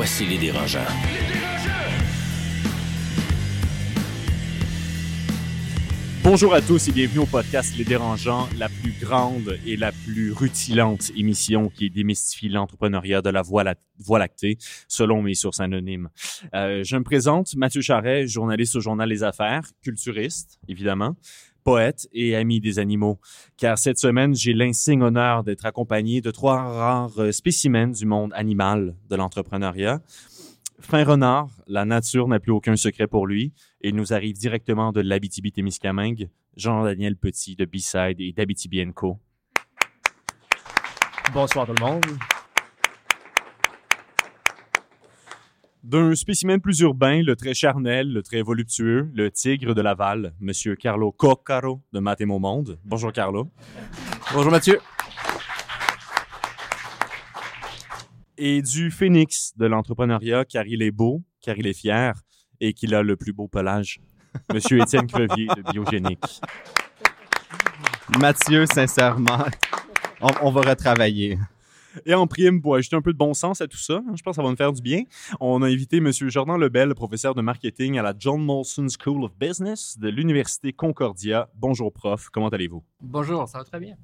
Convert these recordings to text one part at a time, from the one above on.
Voici les dérangeants. Bonjour à tous et bienvenue au podcast Les Dérangeants, la plus grande et la plus rutilante émission qui démystifie l'entrepreneuriat de la voie, la- voie lactée, selon mes sources anonymes. Euh, je me présente, Mathieu Charret, journaliste au journal Les Affaires, culturiste, évidemment, poète et ami des animaux. Car cette semaine, j'ai l'insigne honneur d'être accompagné de trois rares euh, spécimens du monde animal de l'entrepreneuriat. Fin renard, la nature n'a plus aucun secret pour lui. Il nous arrive directement de l'Abitibi-Témiscamingue, Jean-Daniel Petit de B-Side et d'Abitibi Co. Bonsoir tout le monde. D'un spécimen plus urbain, le très charnel, le très voluptueux, le tigre de Laval, Monsieur Carlo Coccaro de Math et Mon Monde. Bonjour Carlo. Bonjour Mathieu. Et du phénix de l'entrepreneuriat, car il est beau, car il est fier et qu'il a le plus beau pelage. Monsieur Étienne Crevier de Biogénique. Mathieu, sincèrement, on, on va retravailler. Et en prime, pour ajouter un peu de bon sens à tout ça, hein, je pense que ça va nous faire du bien, on a invité M. Jordan Lebel, professeur de marketing à la John Molson School of Business de l'Université Concordia. Bonjour, prof. Comment allez-vous? Bonjour, ça va très bien.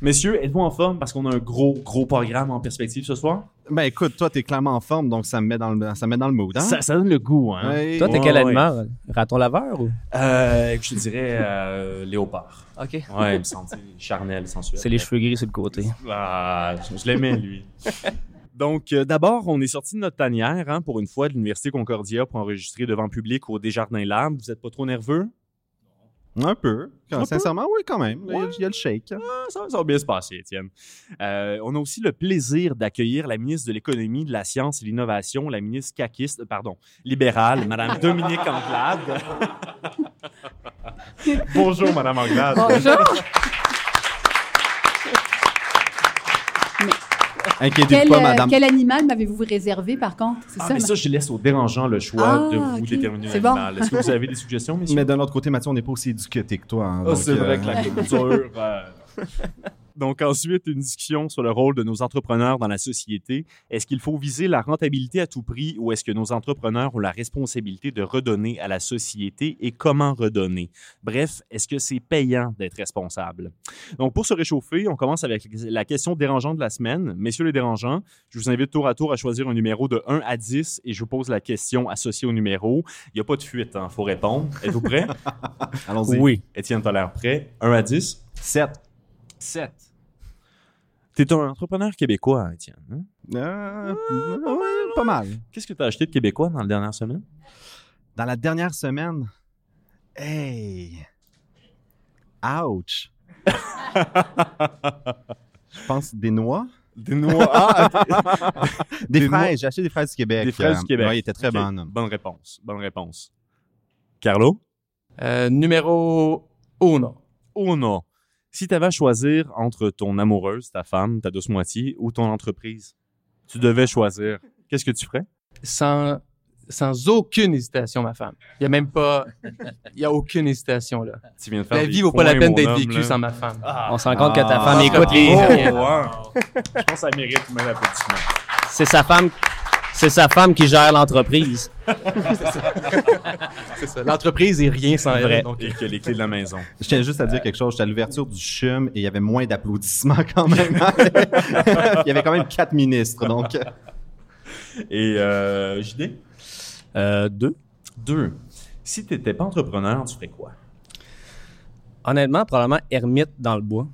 Messieurs, êtes-vous en forme? Parce qu'on a un gros, gros programme en perspective ce soir? Ben écoute, toi, t'es clairement en forme, donc ça me met dans le, ça me met dans le mood. Hein? Ça, ça donne le goût, hein? Ouais. Toi, t'es Ouais, quel ouais. animal? Raton laveur ou? Euh, je te dirais euh, léopard. OK. Ouais, il me charnel, sensuel. C'est les cheveux gris sur le côté. Ah, je, je l'aimais, lui. Donc, euh, d'abord, on est sorti de notre tanière hein, pour une fois de l'Université Concordia pour enregistrer devant le public au Desjardins Lab. Vous êtes pas trop nerveux? Un peu. Quand- Un peu? sincèrement, oui, quand même. Il y a- Ouais. Il y a le shake. Ah, ça, ça va bien se passer, Étienne. Euh, on a aussi le plaisir d'accueillir la ministre de l'Économie, de la Science et de l'Innovation, la ministre caquiste, pardon, libérale, Madame Dominique Anglade. Bonjour, Madame Anglade. Inquiétez-vous Quel, pas, euh, madame. quel animal m'avez-vous réservé, par contre? C'est Ah, ça, mais ma- ça, je laisse aux dérangeants le choix Ah, de vous déterminer C'est bon. Est-ce que vous avez des suggestions, messieurs? Mais d'un autre côté, Mathieu, on n'est pas aussi éduqué que toi. hein, Ah, c'est vrai euh, que la culture. Donc, ensuite, une discussion sur le rôle de nos entrepreneurs dans la société. Est-ce qu'il faut viser la rentabilité à tout prix ou est-ce que nos entrepreneurs ont la responsabilité de redonner à la société et comment redonner? Bref, est-ce que c'est payant d'être responsable? Donc, pour se réchauffer, on commence avec la question dérangeante de la semaine. Messieurs les dérangeants, je vous invite tour à tour à choisir un numéro de 1 à 10 et je vous pose la question associée au numéro. Il n'y a pas de fuite, il faut répondre. Êtes-vous prêts? Allons-y. Oui. Étienne, t'as l'air prêt? 1 à 10? 7. 7. T'es un entrepreneur québécois, Étienne. hein? Euh, ouais, pas mal. Qu'est-ce que t'as acheté de québécois dans la dernière semaine? Dans la dernière semaine, hey, ouch. Je pense des noix. Des noix. Ah, Des, fraises. J'ai acheté des fraises du Québec. des fraises Euh, du Québec. Ouais, il était très Ok. bonne. Bonne réponse. Bonne réponse. Carlo? Euh, numéro uno. Oh Si t'avais à choisir entre ton amoureuse, ta femme, ta douce moitié, ou ton entreprise, tu devais choisir, qu'est-ce que tu ferais? Sans, sans aucune hésitation, ma femme. Il n'y a même pas. Il n'y a aucune hésitation, là. Tu viens de faire La vie vaut pas la peine d'être vécue sans ma femme. Ah. On se rend compte que ta Ah. femme écoute Oh, les. wow. Je pense que ça mérite même l'applaudissement. C'est sa femme. C'est sa femme qui gère l'entreprise. C'est ça. L'entreprise est rien sans Vrai. elle. Donc, Et que les clés de la maison. Je tiens juste à dire quelque chose. J'étais à l'ouverture du CHUM et il y avait moins d'applaudissements quand même. il y avait quand même quatre ministres. Donc, Et euh, JD? Euh, deux. Deux. Si t'étais pas entrepreneur, tu ferais quoi? Honnêtement, probablement ermite dans le bois.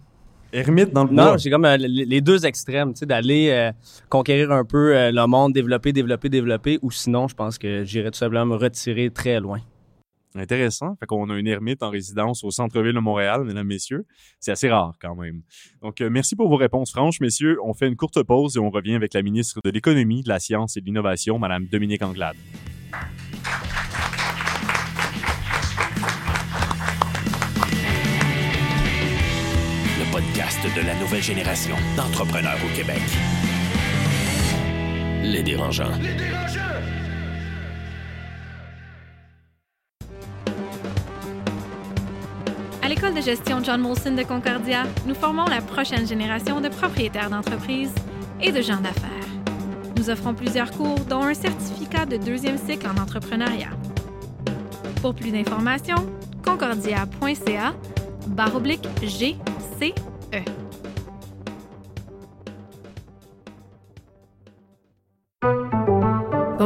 Ermite dans le Non, j'ai comme euh, les deux extrêmes, tu sais, d'aller euh, conquérir un peu euh, le monde, développer, développer, développer, ou sinon, je pense que j'irais tout simplement me retirer très loin. Intéressant. Fait qu'on a une ermite en résidence au centre-ville de Montréal, mesdames, messieurs. C'est assez rare quand même. Donc, merci pour vos réponses franches, messieurs. On fait une courte pause et on revient avec la ministre de l'Économie, de la Science et de l'Innovation, Madame Dominique Anglade. De la nouvelle génération d'entrepreneurs au Québec. Les dérangeants. À l'école de gestion John Molson de Concordia, nous formons la prochaine génération de propriétaires d'entreprises et de gens d'affaires. Nous offrons plusieurs cours, dont un certificat de deuxième cycle en entrepreneuriat. Pour plus d'informations, concordia.ca barre oblique GCE.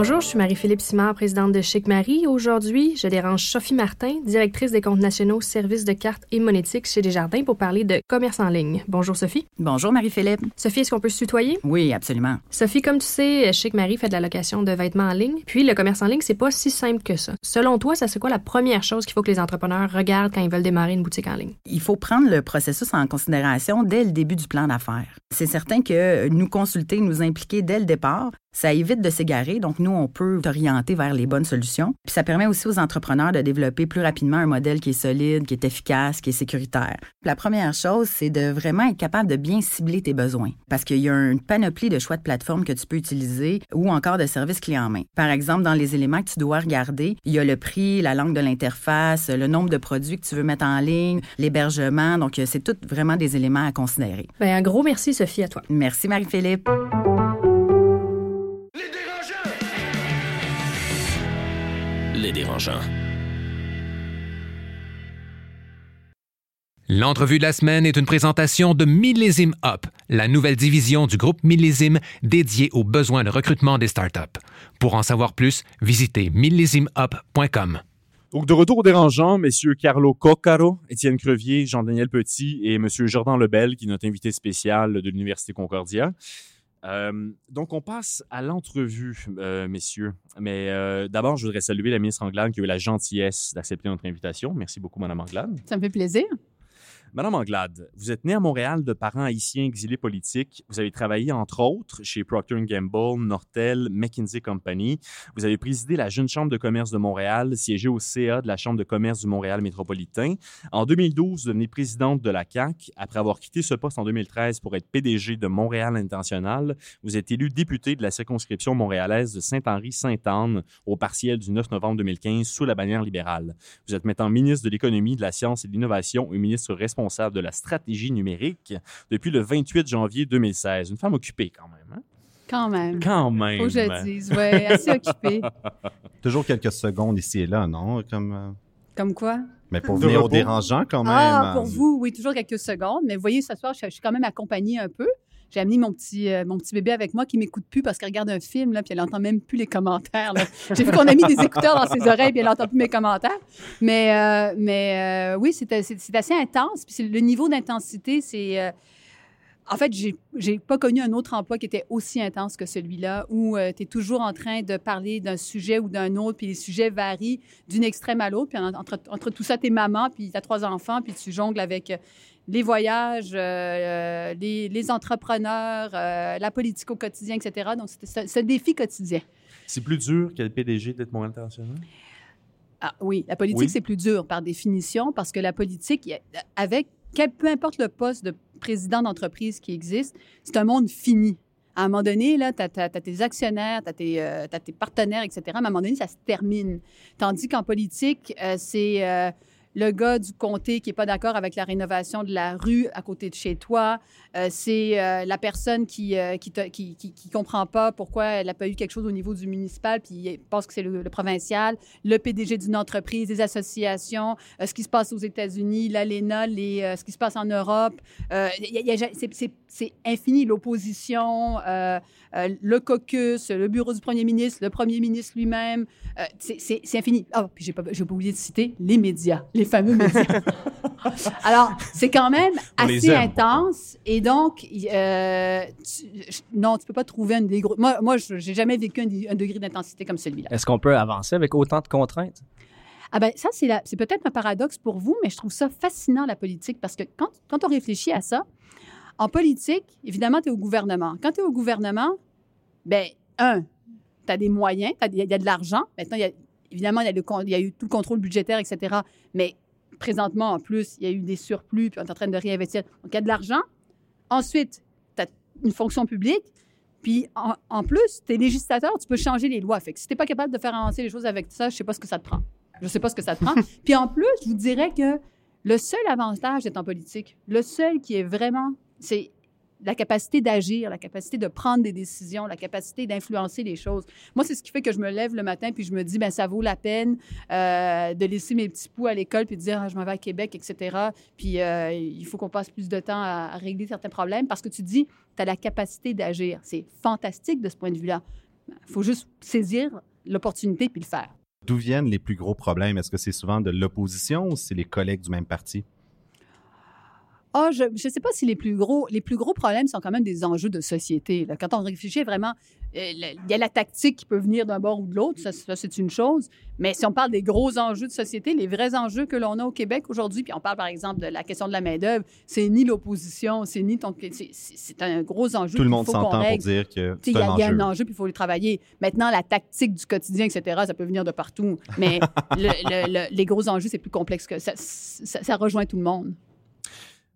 Bonjour, je suis Marie-Philippe Simard, présidente de Chic Marie. Aujourd'hui, je dérange Sophie Martin, directrice des comptes nationaux, services de cartes et monétiques chez Desjardins pour parler de commerce en ligne. Bonjour Sophie. Bonjour Marie-Philippe. Sophie, est-ce qu'on peut se tutoyer? Oui, absolument. Sophie, comme tu sais, Chic Marie fait de la location de vêtements en ligne. Puis le commerce en ligne, c'est pas si simple que ça. Selon toi, ça c'est quoi la première chose qu'il faut que les entrepreneurs regardent quand ils veulent démarrer une boutique en ligne? Il faut prendre le processus en considération dès le début du plan d'affaires. C'est certain que nous consulter, nous impliquer dès le départ, ça évite de s'égarer, donc nous, on peut t'orienter vers les bonnes solutions. Puis ça permet aussi aux entrepreneurs de développer plus rapidement un modèle qui est solide, qui est efficace, qui est sécuritaire. La première chose, c'est de vraiment être capable de bien cibler tes besoins, parce qu'il y a une panoplie de choix de plateformes que tu peux utiliser ou encore de services clés en main. Par exemple, dans les éléments que tu dois regarder, il y a le prix, la langue de l'interface, le nombre de produits que tu veux mettre en ligne, l'hébergement. Donc, c'est tout vraiment des éléments à considérer. Bien, un gros merci, Sophie, à toi. Merci, Marie-Philippe. L'entrevue de la semaine est une présentation de Millésime Up, la nouvelle division du groupe Millésime dédiée aux besoins de recrutement des startups. Pour en savoir plus, visitez millésimeup.com. Donc, de retour aux dérangeants, messieurs Carlo Coccaro, Étienne Crevier, Jean-Daniel Petit et monsieur Jordan Lebel, qui est notre invité spécial de l'Université Concordia. Euh, donc, on passe à l'entrevue, euh, messieurs. Mais euh, d'abord, je voudrais saluer la ministre Anglade qui a eu la gentillesse d'accepter notre invitation. Merci beaucoup, Madame Anglade. Ça me fait plaisir. Madame Anglade, vous êtes née à Montréal de parents haïtiens exilés politiques. Vous avez travaillé, entre autres, chez Procter Gamble, Nortel, McKinsey Company. Vous avez présidé la Jeune Chambre de commerce de Montréal, siégé au CA de la Chambre de commerce du Montréal métropolitain. En 2012, vous devenez présidente de la CAQ. Après avoir quitté ce poste en 2013 pour être PDG de Montréal International, vous êtes élu député de la circonscription montréalaise de Saint-Henri-Sainte-Anne au partiel du 9 novembre 2015 sous la bannière libérale. Vous êtes maintenant ministre de l'Économie, de la Science et de l'Innovation et ministre responsable responsable de la stratégie numérique depuis le 28 janvier 2016. Une femme occupée quand même. Hein? Quand même. Quand même. Faut que je le dise, oui, assez occupée. Toujours quelques secondes ici et là, non? Comme, euh, Comme quoi? Mais pour venir au dérangeant quand même. Ah, pour vous, oui, toujours quelques secondes. Mais vous voyez, ce soir, je, je suis quand même accompagnée un peu. J'ai amené mon petit, euh, mon petit bébé avec moi qui m'écoute plus parce qu'elle regarde un film, là, puis elle n'entend même plus les commentaires. J'ai vu qu'on a mis des écouteurs dans ses oreilles, puis elle n'entend plus mes commentaires. Mais, euh, mais euh, oui, c'est assez intense. Puis le niveau d'intensité, c'est... euh, en fait, j'ai j'ai pas connu un autre emploi qui était aussi intense que celui-là, où tu es toujours en train de parler d'un sujet ou d'un autre, puis les sujets varient d'une extrême à l'autre. Puis en- entre, entre tout ça, t'es maman, puis t'as trois enfants, puis tu jongles avec euh, les voyages, euh, euh, les, les entrepreneurs, euh, la politique au quotidien, etc. Donc, c'était ce, défi quotidien. C'est plus dur que le PDG d'être Montréal International? Ah, oui, la politique, Oui. c'est plus dur par définition parce que la politique, avec quel, peu importe le poste de président d'entreprise qui existe, c'est un monde fini. À un moment donné, tu as, tes actionnaires, tu as, tes partenaires, etc. Mais à un moment donné, ça se termine. Tandis qu'en politique, euh, c'est euh, le gars du comté qui n'est pas d'accord avec la rénovation de la rue à côté de chez toi. Euh, c'est euh, la personne qui ne te- qui, comprend pas pourquoi elle n'a pas eu quelque chose au niveau du municipal, puis elle pense que c'est le, provincial. Le PDG d'une entreprise, des associations, euh, ce qui se passe aux États-Unis, l'ALENA, les, euh, ce qui se passe en Europe. Euh, c'est- infini, l'opposition, euh, euh, le caucus, le bureau du premier ministre, le premier ministre lui-même. Euh, c'est- infini. Ah, puis j'ai pas, oublié de citer les médias, fameux médias. Alors, c'est quand même assez intense. Et donc, y- euh, tu- non, tu peux pas trouver un des gros. Moi, moi je- j'ai jamais vécu un, un degré d'intensité comme celui-là. Est-ce qu'on peut avancer avec autant de contraintes? Ah ben ça, c'est, c'est peut-être un paradoxe pour vous, mais je trouve ça fascinant, la politique, parce que quand, quand on réfléchit à ça, en politique, évidemment, tu es au gouvernement. Quand tu es au gouvernement, ben un, tu as des moyens, il y, a de l'argent. Maintenant, il y a, évidemment, il y, a le con- il y a eu tout le contrôle budgétaire, etc. Mais présentement, en plus, il y a eu des surplus, puis on est en train de réinvestir. Donc, il y a de l'argent. Ensuite, tu as une fonction publique. Puis, en, en plus, tu es législateur, tu peux changer les lois. Fait que si tu pas capable de faire avancer les choses avec ça, je sais pas ce que ça te prend. Je sais pas ce que ça te prend. Puis, en plus, je vous dirais que le seul avantage d'être en politique, le seul qui est vraiment, c'est la capacité d'agir, la capacité de prendre des décisions, la capacité d'influencer les choses. Moi, c'est ce qui fait que je me lève le matin puis je me dis, ben ça vaut la peine euh, de laisser mes petits poux à l'école puis de dire, Ah, je m'en vais à Québec, etc. Puis euh, il faut qu'on passe plus de temps à, à régler certains problèmes parce que tu dis, tu as la capacité d'agir. C'est fantastique de ce point de vue-là. Il faut juste saisir l'opportunité puis le faire. D'où viennent les plus gros problèmes? Est-ce que c'est souvent de l'opposition ou c'est les collègues du même parti? Ah, je ne sais pas si les plus gros les plus gros problèmes sont quand même des enjeux de société. là. Quand on réfléchit vraiment, euh, le- il y a la tactique qui peut venir d'un bord ou de l'autre, ça, ça, c'est une chose. Mais si on parle des gros enjeux de société, les vrais enjeux que l'on a au Québec aujourd'hui, puis on parle par exemple de la question de la main d'œuvre, c'est ni l'opposition, c'est ni ton, c'est- un gros enjeu. Tout le monde s'entend pour dire que Il y, y a un enjeu, puis il faut les travailler. Maintenant, la tactique du quotidien, etc., ça peut venir de partout. Mais le- le- le- les gros enjeux, c'est plus complexe que ça, ça. ça rejoint tout le monde.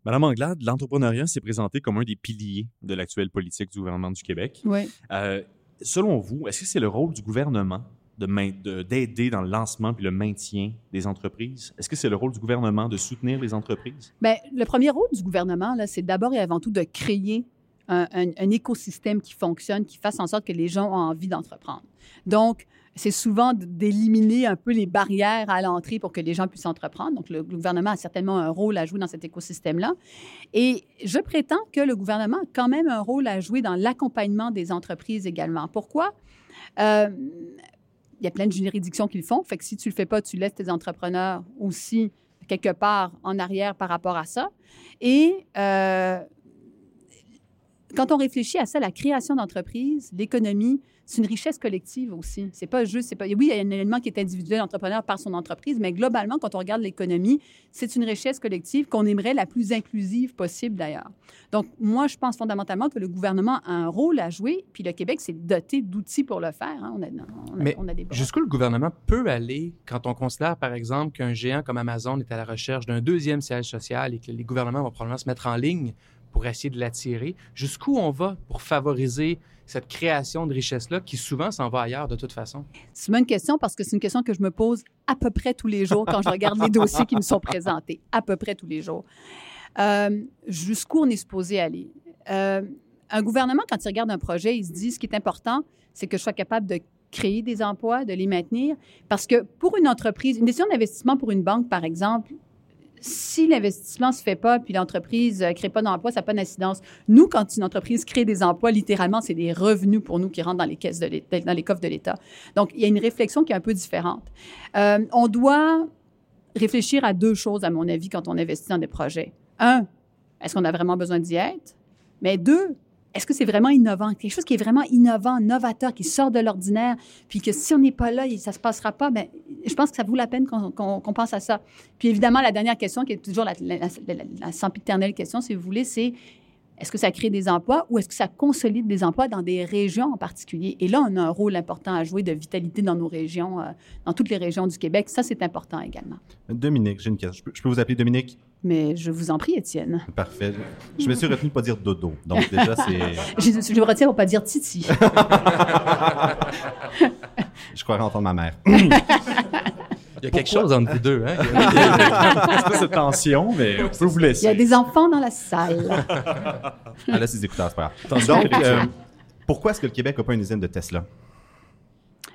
Madame Anglade, l'entrepreneuriat s'est présenté comme un des piliers de l'actuelle politique du gouvernement du Québec. Oui. Euh, selon vous, est-ce que c'est le rôle du gouvernement d'aider dans le lancement puis le maintien des entreprises? Est-ce que c'est le rôle du gouvernement de soutenir les entreprises? Bien, le premier rôle du gouvernement, là, c'est d'abord et avant tout de créer un, un- un écosystème qui fonctionne, qui fasse en sorte que les gens ont envie d'entreprendre. Donc, c'est souvent d'éliminer un peu les barrières à l'entrée pour que les gens puissent entreprendre. Donc, le gouvernement a certainement un rôle à jouer dans cet écosystème-là. Et je prétends que le gouvernement a quand même un rôle à jouer dans l'accompagnement des entreprises également. Pourquoi? Euh, il y a plein de juridictions qui le font. Fait que si tu le fais pas, tu laisses tes entrepreneurs aussi quelque part en arrière par rapport à ça. Et euh, quand on réfléchit à ça, la création d'entreprises, l'économie, c'est une richesse collective aussi. C'est pas juste, c'est pas, oui, il y a un élément qui est individuel, entrepreneur par son entreprise, mais globalement, quand on regarde l'économie, c'est une richesse collective qu'on aimerait la plus inclusive possible d'ailleurs. Donc, moi, je pense fondamentalement que le gouvernement a un rôle à jouer, puis le Québec s'est doté d'outils pour le faire. hein. On, a, on, a, Mais on a des. Jusqu'où le gouvernement peut aller quand on considère, par exemple, qu'un géant comme Amazon est à la recherche d'un deuxième siège social et que les gouvernements vont probablement se mettre en ligne pour essayer de l'attirer? Jusqu'où on va pour favoriser cette création de richesse-là qui souvent s'en va ailleurs de toute façon? C'est une bonne question parce que c'est une question que je me pose à peu près tous les jours quand je regarde les dossiers qui me sont présentés. À peu près tous les jours. Euh, Jusqu'où on est supposé aller? Euh, un gouvernement, quand il regarde un projet, il se dit ce qui est important, c'est que je sois capable de créer des emplois, de les maintenir. Parce que pour une entreprise, une décision d'investissement pour une banque, par exemple, si l'investissement se fait pas puis l'entreprise ne crée pas d'emplois, ça n'a pas d'incidence. Nous, quand une entreprise crée des emplois, littéralement, c'est des revenus pour nous qui rentrent dans les caisses de dans les coffres de l'État. Donc, il y a une réflexion qui est un peu différente. Euh, on doit réfléchir à deux choses, à mon avis, quand on investit dans des projets. Un, est-ce qu'on a vraiment besoin d'y être? Mais deux, est-ce que c'est vraiment innovant? Quelque chose qui est vraiment innovant, novateur, qui sort de l'ordinaire, puis que si on n'est pas là, ça ne se passera pas, ben, je pense que ça vaut la peine qu'on pense à ça. Puis évidemment, la dernière question, qui est toujours la, la, la- la- sempiternelle question, si vous voulez, c'est est-ce que ça crée des emplois ou est-ce que ça consolide des emplois dans des régions en particulier? Et là, on a un rôle important à jouer de vitalité dans nos régions, euh, dans toutes les régions du Québec. Ça, c'est important également. Dominique, j'ai une question. Je peux vous appeler Dominique? Mais je vous en prie, Étienne. Parfait. Je me suis retenu de ne pas dire dodo. Donc, déjà, c'est. Je, je me retiens pour pas dire Titi. Je croirais entendre ma mère. Il y a quelque chose entre vous deux, hein? C'est cette tension, mais on peut vous Il y a laisser. des enfants dans la salle. Elle a ses écouteurs, c'est pas grave. Donc, euh, pourquoi est-ce que le Québec n'a pas une usine de Tesla?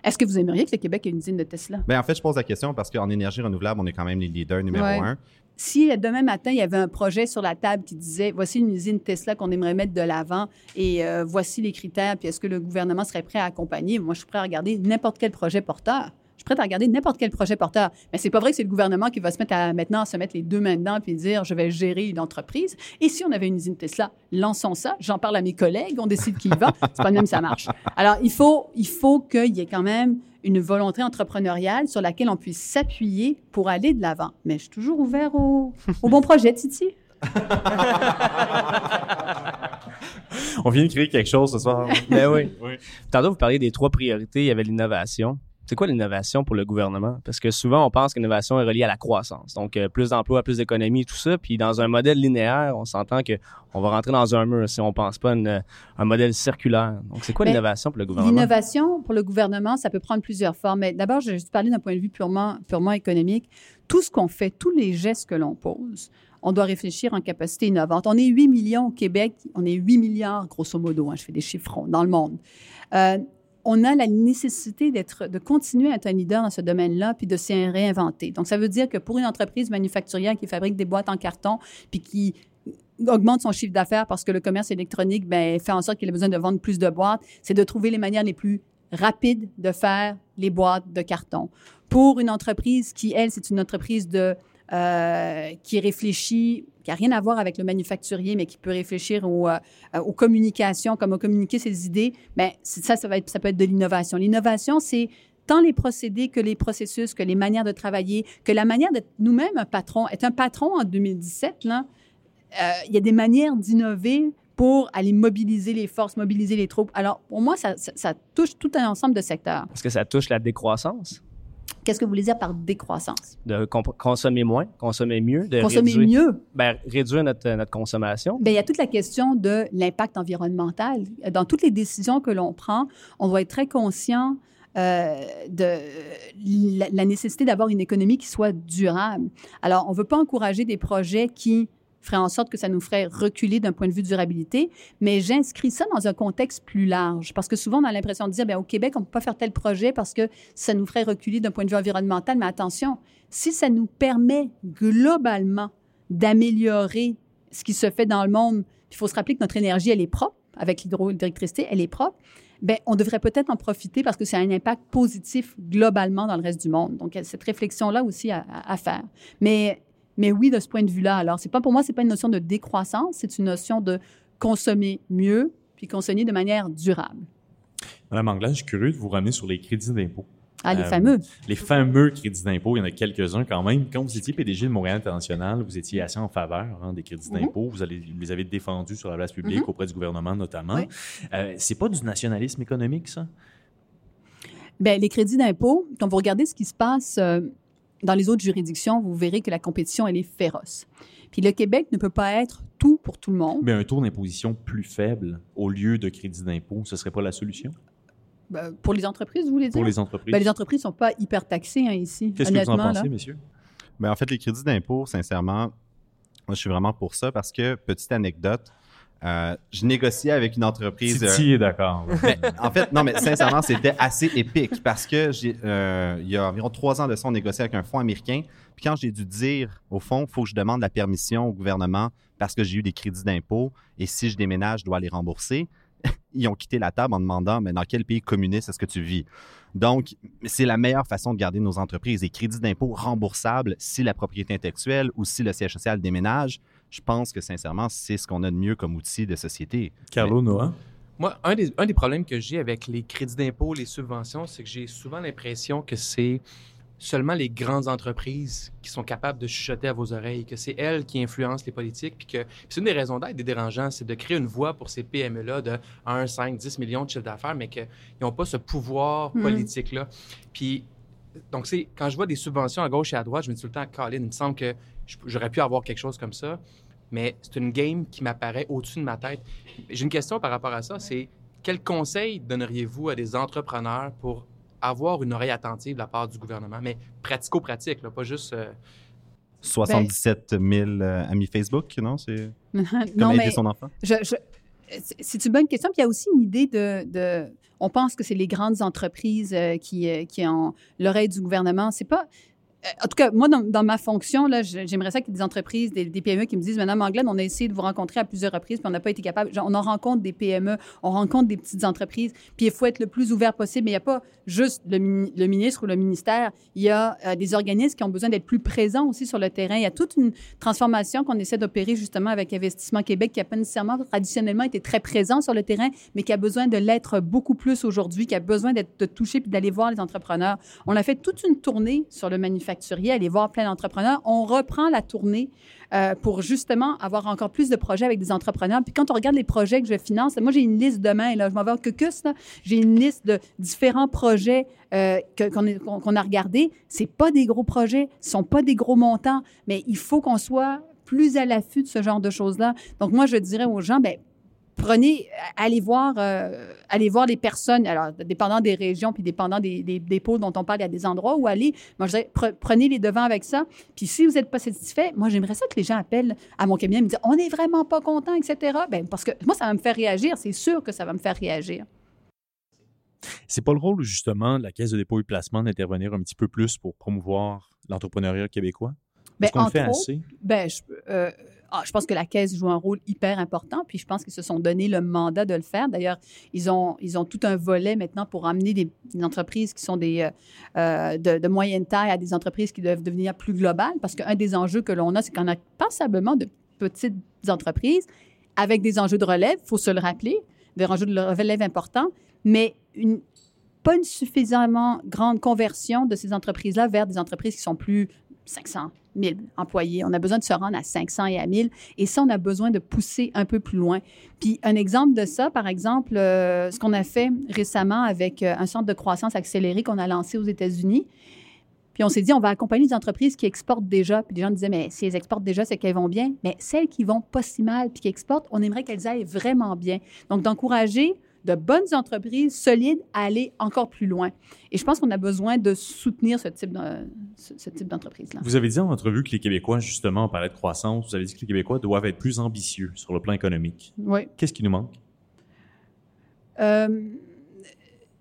Est-ce que vous aimeriez que le Québec ait une usine de Tesla? Ben, en fait, je pose la question parce qu'en énergie renouvelable, on est quand même les leaders numéro Ouais. un. Si demain matin, il y avait un projet sur la table qui disait voici une usine Tesla qu'on aimerait mettre de l'avant et euh, voici les critères, puis est-ce que le gouvernement serait prêt à accompagner? Moi, je suis prêt à regarder n'importe quel projet porteur. Je suis prête à regarder n'importe quel projet porteur. Mais c'est pas vrai que c'est le gouvernement qui va se mettre à maintenant se mettre les deux mains dedans puis dire je vais gérer une entreprise. Et si on avait une usine Tesla, lançons ça. J'en parle à mes collègues, on décide qui y va. C'est pas de même ça marche. Alors il faut il faut qu'il y ait quand même une volonté entrepreneuriale sur laquelle on puisse s'appuyer pour aller de l'avant. Mais je suis toujours ouvert au, au bon projet, Titi. On vient de créer quelque chose ce soir. Ben oui. Oui. Tantôt, vous parliez des trois priorités. Il y avait l'innovation. C'est quoi l'innovation pour le gouvernement? Parce que souvent, on pense que l'innovation est reliée à la croissance. Donc, euh, plus d'emplois, plus d'économies, tout ça. Puis, dans un modèle linéaire, on s'entend que on va rentrer dans un mur si on pense pas à un modèle circulaire. Donc, c'est quoi l'innovation pour le gouvernement? L'innovation pour le gouvernement, ça peut prendre plusieurs formes. Mais d'abord, je vais juste parler d'un point de vue purement, purement économique. Tout ce qu'on fait, tous les gestes que l'on pose, on doit réfléchir en capacité innovante. On est 8 millions au Québec, on est 8 milliards, grosso modo, hein, je fais des chiffres ronds, dans le monde. Euh, on a la nécessité d'être, de continuer à être un leader dans ce domaine-là, puis de s'y réinventer. Donc, ça veut dire que pour une entreprise manufacturière qui fabrique des boîtes en carton, puis qui augmente son chiffre d'affaires parce que le commerce électronique ben, fait en sorte qu'il a besoin de vendre plus de boîtes, c'est de trouver les manières les plus rapides de faire les boîtes de carton. Pour une entreprise qui, elle, c'est une entreprise de, euh, qui réfléchit, qui n'a rien à voir avec le manufacturier, mais qui peut réfléchir aux, euh, aux communications, comment communiquer ses idées, c'est- ça, ça, va être, ça peut être de l'innovation. L'innovation, c'est tant les procédés que les processus, que les manières de travailler, que la manière d'être nous-mêmes un patron. Être un patron en 2017, là, euh, il y a des manières d'innover pour aller mobiliser les forces, mobiliser les troupes. Alors, pour moi, ça, ça- ça touche tout un ensemble de secteurs. Est-ce que ça touche la décroissance? Qu'est-ce que vous voulez dire par décroissance? De consommer moins, consommer mieux, de Consommer réduire, mieux? ben, réduire notre, notre consommation. Bien, il y a toute la question de l'impact environnemental. Dans toutes les décisions que l'on prend, on doit être très conscient euh, de la, la nécessité d'avoir une économie qui soit durable. Alors, on ne veut pas encourager des projets qui feraient en sorte que ça nous ferait reculer d'un point de vue durabilité, mais j'inscris ça dans un contexte plus large, parce que souvent on a l'impression de dire, bien, au Québec, on ne peut pas faire tel projet parce que ça nous ferait reculer d'un point de vue environnemental, mais attention, si ça nous permet globalement d'améliorer ce qui se fait dans le monde, il faut se rappeler que notre énergie, elle est propre, avec l'hydroélectricité, elle est propre, ben, on devrait peut-être en profiter parce que ça a un impact positif globalement dans le reste du monde. Donc, il y a cette réflexion-là aussi à- à faire. Mais, mais oui, de ce point de vue-là, alors, c'est pas pour moi, c'est pas une notion de décroissance, c'est une notion de consommer mieux puis consommer de manière durable. Madame Anglade, je suis curieux de vous ramener sur les crédits d'impôt. Ah, les Euh, fameux. Les fameux crédits d'impôt, il y en a quelques-uns quand même. Quand vous étiez PDG de Montréal International, vous étiez assez en faveur hein, des crédits Mhm. d'impôt. Vous, allez- vous les avez défendus sur la place publique Mhm. auprès du gouvernement notamment. Oui. Euh, c'est pas du nationalisme économique, ça? Bien, les crédits d'impôt, quand vous regardez ce qui se passe euh, dans les autres juridictions, vous verrez que la compétition, elle est féroce. Puis le Québec ne peut pas être tout pour tout le monde. Mais un taux d'imposition plus faible au lieu de crédit d'impôt, ce serait pas la solution? Ben, pour les entreprises, vous voulez dire? pour les entreprises? Ben, les entreprises ne sont pas hyper taxées hein, ici. Qu'est-ce que vous en honnêtement, pensez, là. messieurs? Ben, en fait, les crédits d'impôt, sincèrement, moi, je suis vraiment pour ça parce que, petite anecdote, euh, je négociais avec une entreprise. euh, Titi est d'accord. en fait, non, mais sincèrement, c'était assez épique parce que j'ai, euh, il y a environ trois ans de ça, on négociait avec un fonds américain. Puis quand j'ai dû dire, au fond, il faut que je demande la permission au gouvernement parce que j'ai eu des crédits d'impôt et si je déménage, je dois les rembourser. Ils ont quitté la table en demandant, mais dans quel pays communiste est-ce que tu vis? Donc, c'est la meilleure façon de garder nos entreprises. Des crédits d'impôt remboursables si la propriété intellectuelle ou si le siège social déménage. Je pense que, sincèrement, c'est ce qu'on a de mieux comme outil de société. Carlo, Noah? Moi, un des, un des problèmes que j'ai avec les crédits d'impôt, les subventions, c'est que j'ai souvent l'impression que c'est seulement les grandes entreprises qui sont capables de chuchoter à vos oreilles, que c'est elles qui influencent les politiques, puis que c'est une des raisons d'être des dérangeants, c'est de créer une voie pour ces PME-là de 1, 5, 10 millions de chiffre d'affaires, mais qu'ils n'ont pas ce pouvoir Mhm. politique-là. Puis, donc, c'est quand je vois des subventions à gauche et à droite, je me dis tout le temps, Colin, il me semble que j'aurais pu avoir quelque chose comme ça, mais c'est une game qui m'apparaît au-dessus de ma tête. J'ai une question par rapport à ça, c'est quel conseil donneriez-vous à des entrepreneurs pour avoir une oreille attentive de la part du gouvernement, mais pratico-pratique, pas juste... euh, 77 000 euh, amis Facebook, non? C'est comme non, aider mais son enfant? je- je- c'est- une bonne question. Puis il y a aussi une idée de. de- on pense que c'est les grandes entreprises euh, qui, euh, qui ont l'oreille du gouvernement. C'est pas. En tout cas, moi, dans, ma fonction, là, j'aimerais ça qu'il y ait des entreprises, des, PME qui me disent, Madame Anglade, on a essayé de vous rencontrer à plusieurs reprises, puis on n'a pas été capable. On en rencontre des PME, on rencontre des petites entreprises, puis il faut être le plus ouvert possible. Mais il n'y a pas juste le, mini- le ministre ou le ministère. Il y a euh, des organismes qui ont besoin d'être plus présents aussi sur le terrain. Il y a toute une transformation qu'on essaie d'opérer justement avec Investissement Québec, qui n'a pas nécessairement traditionnellement été très présent sur le terrain, mais qui a besoin de l'être beaucoup plus aujourd'hui, qui a besoin d'être de toucher puis d'aller voir les entrepreneurs. On a fait toute une tournée sur le aller voir plein d'entrepreneurs. On reprend la tournée euh, pour justement avoir encore plus de projets avec des entrepreneurs. Puis quand on regarde les projets que je finance, moi j'ai une liste demain, là, je m'en vais au Caucus, j'ai une liste de différents projets euh, qu'on a regardés. C'est pas des gros projets, ce sont pas des gros montants, mais il faut qu'on soit plus à l'affût de ce genre de choses-là. Donc moi je dirais aux gens, ben prenez, allez voir, euh, allez voir les personnes, alors dépendant des régions puis dépendant des, des, des pôles dont on parle, il y a des endroits où aller. Moi, je dirais, pre- prenez les devants avec ça. Puis si vous n'êtes pas satisfait, moi, j'aimerais ça que les gens appellent à mon cabinet et me disent, on n'est vraiment pas content, etc. Ben, parce que moi, ça va me faire réagir. C'est sûr que ça va me faire réagir. C'est pas le rôle, justement, de la Caisse de dépôt et placement d'intervenir un petit peu plus pour promouvoir l'entrepreneuriat québécois? Ben, Est-ce qu'on fait assez? Ben, je, euh, ah, je pense que la Caisse joue un rôle hyper important, puis je pense qu'ils se sont donné le mandat de le faire. D'ailleurs, ils ont, ils ont tout un volet maintenant pour amener des, entreprises qui sont des, euh, euh, de, de moyenne taille à des entreprises qui doivent devenir plus globales, parce qu'un des enjeux que l'on a, c'est qu'on a passablement de petites entreprises avec des enjeux de relève, il faut se le rappeler, des enjeux de relève importants, mais une, pas une suffisamment grande conversion de ces entreprises-là vers des entreprises qui sont plus 500 000 employés. On a besoin de se rendre à 500 et à 1000. Et ça, on a besoin de pousser un peu plus loin. Puis un exemple de ça, par exemple, euh, ce qu'on a fait récemment avec euh, un centre de croissance accéléré qu'on a lancé aux États-Unis. Puis on s'est dit, on va accompagner les entreprises qui exportent déjà. Puis les gens disaient, mais si elles exportent déjà, c'est qu'elles vont bien. Mais celles qui vont pas si mal puis qui exportent, on aimerait qu'elles aillent vraiment bien. Donc d'encourager de bonnes entreprises solides à aller encore plus loin. Et je pense qu'on a besoin de soutenir ce type de- d'entreprise-là. Vous avez dit en entrevue que les Québécois, justement, on parlait de croissance, vous avez dit que les Québécois doivent être plus ambitieux sur le plan économique. Oui. Qu'est-ce qui nous manque? Euh,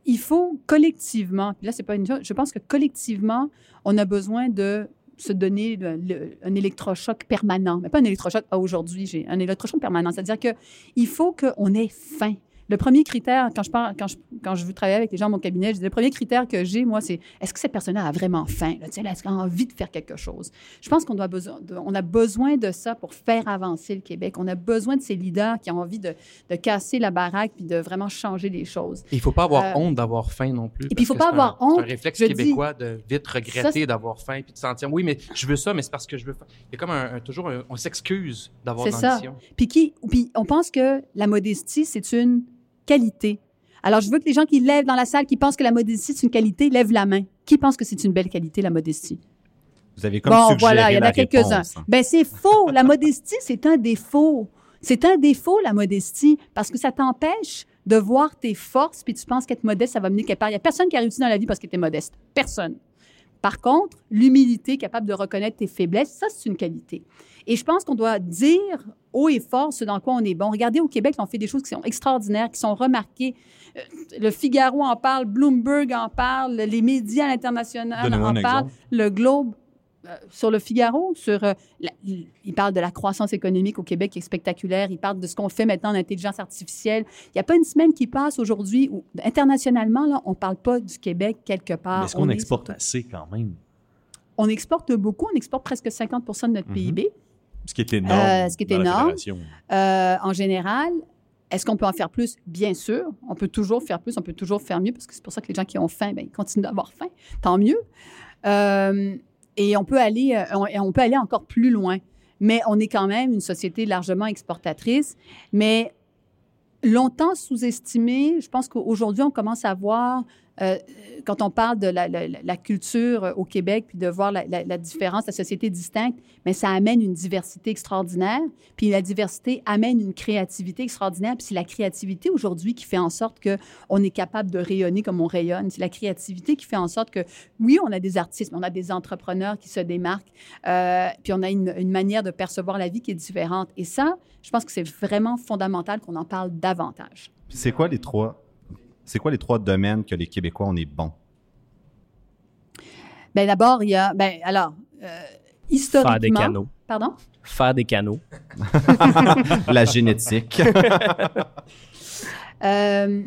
il faut collectivement, puis là, c'est pas une chose, je pense que collectivement, on a besoin de se donner le- le- un électrochoc permanent. Mais pas un électrochoc, ah, aujourd'hui, j'ai un électrochoc permanent. C'est-à-dire qu'il faut qu'on ait faim. Le premier critère, quand je, parle, quand, je, quand je veux travailler avec les gens dans mon cabinet, je dis, le premier critère que j'ai, moi, c'est est-ce que cette personne-là a vraiment faim? Là, qu'elle a envie de faire quelque chose? Je pense qu'on doit besoin de- on a besoin de ça pour faire avancer le Québec. On a besoin de ces leaders qui ont envie de, de casser la baraque puis de vraiment changer les choses. Il ne faut pas avoir Euh, honte d'avoir faim non plus. et puis, il parce faut pas c'est un- avoir honte. C'est un réflexe Je dis- québécois de vite regretter c'est- d'avoir faim puis de sentir oui, mais je veux ça, mais c'est parce que je veux. Il y a comme un, un- toujours un- on s'excuse d'avoir C'est de ça. l'ambition. Puis, qui, puis on pense que la modestie, c'est une qualité. Alors, je veux que les gens qui lèvent dans la salle, qui pensent que la modestie, c'est une qualité, lèvent la main. Qui pense que c'est une belle qualité, la modestie? Vous avez comme bon, voilà, il y en a quelques-uns. hein. Ben, c'est faux. La modestie, c'est un défaut. C'est un défaut, la modestie, parce que ça t'empêche de voir tes forces, puis tu penses qu'être modeste, ça va mener quelque part. Il n'y a personne qui a réussi dans la vie parce qu'il était modeste. Personne. Par contre, l'humilité, capable de reconnaître tes faiblesses, ça, c'est une qualité. Et je pense qu'on doit dire haut et fort ce dans quoi on est bon. Regardez, au Québec, on fait des choses qui sont extraordinaires, qui sont remarquées. Euh, Le Figaro en parle, Bloomberg en parle, les médias Donnez-moi en parlent, exemple. le Globe euh, sur le Figaro, sur euh, la- il parle de la croissance économique au Québec qui est spectaculaire. Il parle de ce qu'on fait maintenant en intelligence artificielle. Il n'y a pas une semaine qui passe aujourd'hui où, internationalement, là, on ne parle pas du Québec quelque part. Est-ce qu'on exporte surtout- assez quand même? On exporte beaucoup. On exporte presque 50 de notre Mhm. PIB. Ce qui est énorme. Euh, ce qui est énorme. Euh, en général, est-ce qu'on peut en faire plus? Bien sûr. On peut toujours faire plus, on peut toujours faire mieux, parce que c'est pour ça que les gens qui ont faim, ben, ils continuent d'avoir faim. Tant mieux. Et on peut, aller, euh, on peut aller encore plus loin. Mais on est quand même une société largement exportatrice. Mais longtemps sous-estimée, je pense qu'aujourd'hui, on commence à voir, euh, quand on parle de la, culture euh, au Québec, puis de voir la, différence, la société distincte, mais ça amène une diversité extraordinaire. Puis la diversité amène une créativité extraordinaire. Puis c'est la créativité aujourd'hui qui fait en sorte qu'on est capable de rayonner comme on rayonne. C'est la créativité qui fait en sorte que, oui, on a des artistes, mais on a des entrepreneurs qui se démarquent. Euh, puis on a une, une manière de percevoir la vie qui est différente. Et ça, je pense que c'est vraiment fondamental qu'on en parle davantage. C'est quoi les trois c'est quoi les trois domaines que les Québécois on est bons? Ben d'abord, il y a, ben alors, euh, historiquement. Faire des canaux. Pardon? Faire des canaux. La génétique. Euh,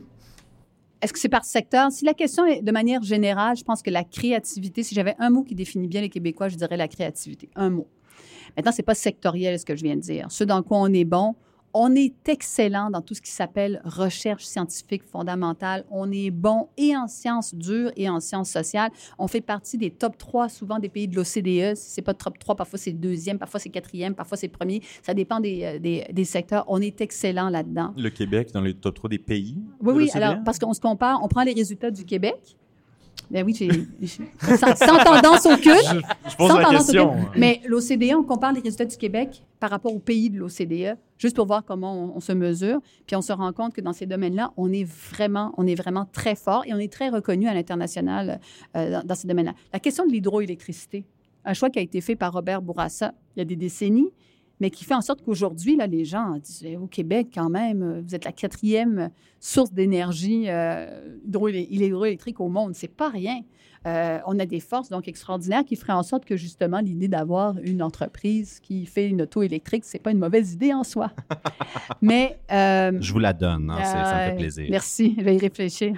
Est-ce que c'est par secteur? Si la question est de manière générale, je pense que la créativité, si j'avais un mot qui définit bien les Québécois, je dirais la créativité. Un mot. Maintenant, c'est pas sectoriel ce que je viens de dire. Ce dans quoi on est bon, on est excellent dans tout ce qui s'appelle recherche scientifique fondamentale. On est bon et en sciences dures et en sciences sociales. On fait partie des top 3 souvent des pays de l'OCDE. Si c'est pas top 3, parfois c'est deuxième, parfois c'est quatrième, parfois c'est premier. Ça dépend des, euh, des, des secteurs. On est excellent là-dedans. Le Québec dans les top 3 des pays. Oui, de oui. l'OCDE? Alors, parce qu'on se compare, on prend les résultats du Québec. Ben oui, j'ai. sans, sans tendance aucune. Je pose sans la tendance question. aucune. Mais l'OCDE, on compare les résultats du Québec par rapport aux pays de l'OCDE, juste pour voir comment on, on se mesure. Puis on se rend compte que dans ces domaines-là, on est vraiment, on est vraiment très fort et on est très reconnu à l'international euh, dans, dans ces domaines-là. La question de l'hydroélectricité, un choix qui a été fait par Robert Bourassa il y a des décennies, mais qui fait en sorte qu'aujourd'hui, les gens disent Eh, au Québec, quand même, euh, vous êtes la quatrième source d'énergie euh, hydroélectrique au monde. C'est pas rien. Euh, on a des forces donc extraordinaires qui feraient en sorte que justement l'idée d'avoir une entreprise qui fait une auto électrique, c'est pas une mauvaise idée en soi. Mais euh, Je vous la donne, hein, c'est- ça me euh, fait plaisir. Merci, je vais y réfléchir.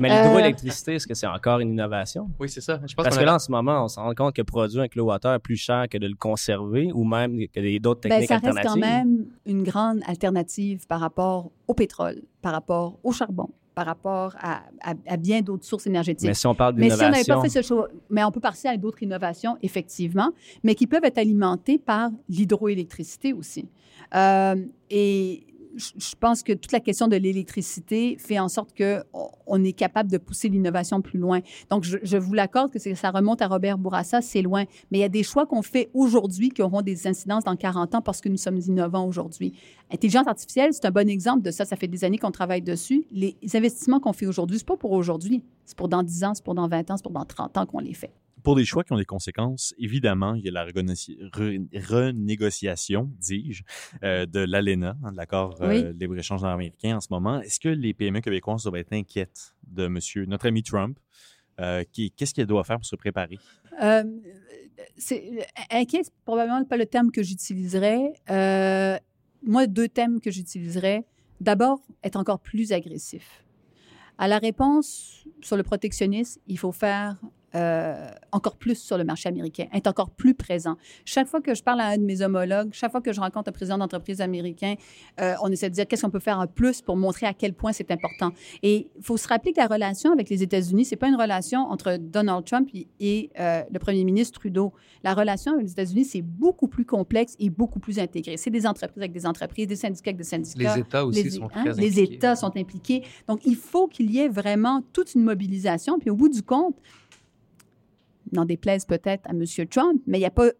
Mais Euh, l'hydroélectricité, est-ce que c'est encore une innovation? Oui, c'est ça. Je pense Parce que a- là, en ce moment, on se rend compte que produire un kilowattheure est plus cher que de le conserver ou même que des- d'autres Ben, techniques ça reste alternatives. quand même une grande alternative par rapport au pétrole, par rapport au charbon, par rapport à, à- à bien d'autres sources énergétiques. Mais si on parle Mais si on n'avait d'innovation, pas fait ce choix, mais on peut passer à d'autres innovations, effectivement, mais qui peuvent être alimentées par l'hydroélectricité aussi. Euh, et je pense que toute la question de l'électricité fait en sorte qu'on on est capable de pousser l'innovation plus loin. Donc, je, vous l'accorde que ça remonte à Robert Bourassa, c'est loin. Mais il y a des choix qu'on fait aujourd'hui qui auront des incidences dans 40 ans parce que nous sommes innovants aujourd'hui. Intelligence artificielle, c'est un bon exemple de ça. Ça fait des années qu'on travaille dessus. Les investissements qu'on fait aujourd'hui, c'est pas pour aujourd'hui. C'est pour dans 10 ans, c'est pour dans 20 ans, c'est pour dans 30 ans qu'on les fait. Pour des choix qui ont des conséquences, évidemment, il y a la renégociation, dis-je, euh, de l'ALENA, hein, de l'accord euh, Oui. libre-échange américain en ce moment. Est-ce que les PME québécoises doivent être inquiètes de monsieur, notre ami Trump? Euh, Qu'est-ce qu'elle doit faire pour se préparer? C'est inquiet, c'est probablement pas le terme que j'utiliserais. Moi, deux thèmes que j'utiliserais. D'abord, être encore plus agressif. À la réponse sur le protectionnisme, il faut faire euh, encore plus sur le marché américain, être encore plus présent. Chaque fois que je parle à un de mes homologues, chaque fois que je rencontre un président d'entreprise américain, euh, on essaie de dire qu'est-ce qu'on peut faire en plus pour montrer à quel point c'est important. Et il faut se rappeler que la relation avec les États-Unis, c'est pas une relation entre Donald Trump et, et, euh, le premier ministre Trudeau. La relation avec les États-Unis, c'est beaucoup plus complexe et beaucoup plus intégré. C'est des entreprises avec des entreprises, des syndicats avec des syndicats. Les États aussi Les- sont hein, très Les impliqués. États sont impliqués. Donc, il faut qu'il y ait vraiment toute une mobilisation. Puis, au bout du compte, n'en déplaise peut-être à M. Trump, mais il n'y a pas.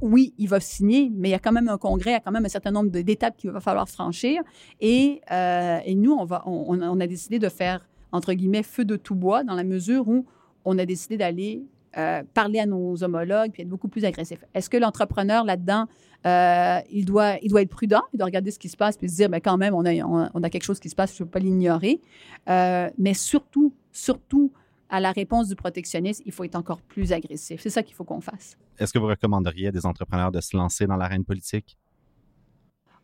Oui, il va signer, mais il y a quand même un congrès, il y a quand même un certain nombre d'étapes qu'il va falloir franchir. Et, euh, et nous, on, va, on, a décidé de faire, entre guillemets, feu de tout bois, dans la mesure où on a décidé d'aller euh, parler à nos homologues puis être beaucoup plus agressif. Est-ce que l'entrepreneur là-dedans, euh, il, doit, il doit être prudent, il doit regarder ce qui se passe puis se dire, mais quand même, on a, on, a quelque chose qui se passe, je ne veux pas l'ignorer. Mais surtout, surtout, à la réponse du protectionnisme, il faut être encore plus agressif. C'est ça qu'il faut qu'on fasse. Est-ce que vous recommanderiez à des entrepreneurs de se lancer dans l'arène politique?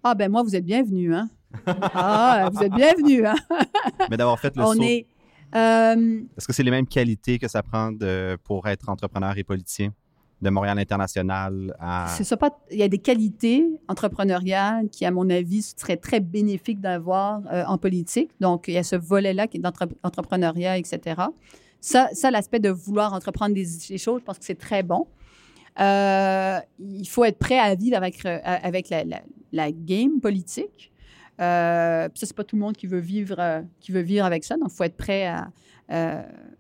Ah ben moi, vous êtes bienvenue, hein? Ah, vous êtes bienvenue, hein? Mais d'avoir fait le On saut, est... euh, est-ce que c'est les mêmes qualités que ça prend de- pour être entrepreneur et politicien? De Montréal International à... C'est ça, pas. Il y a des qualités entrepreneuriales qui, à mon avis, seraient très bénéfiques d'avoir euh, en politique. Donc, il y a ce volet-là qui est d'entrepreneuriat, etc. Ça, ça l'aspect de vouloir entreprendre des, choses, je pense que c'est très bon. Euh, il faut être prêt à vivre avec, euh, avec la, game politique. Euh, ça, c'est pas tout le monde qui veut vivre, euh, qui veut vivre avec ça. Donc, il faut être prêt à,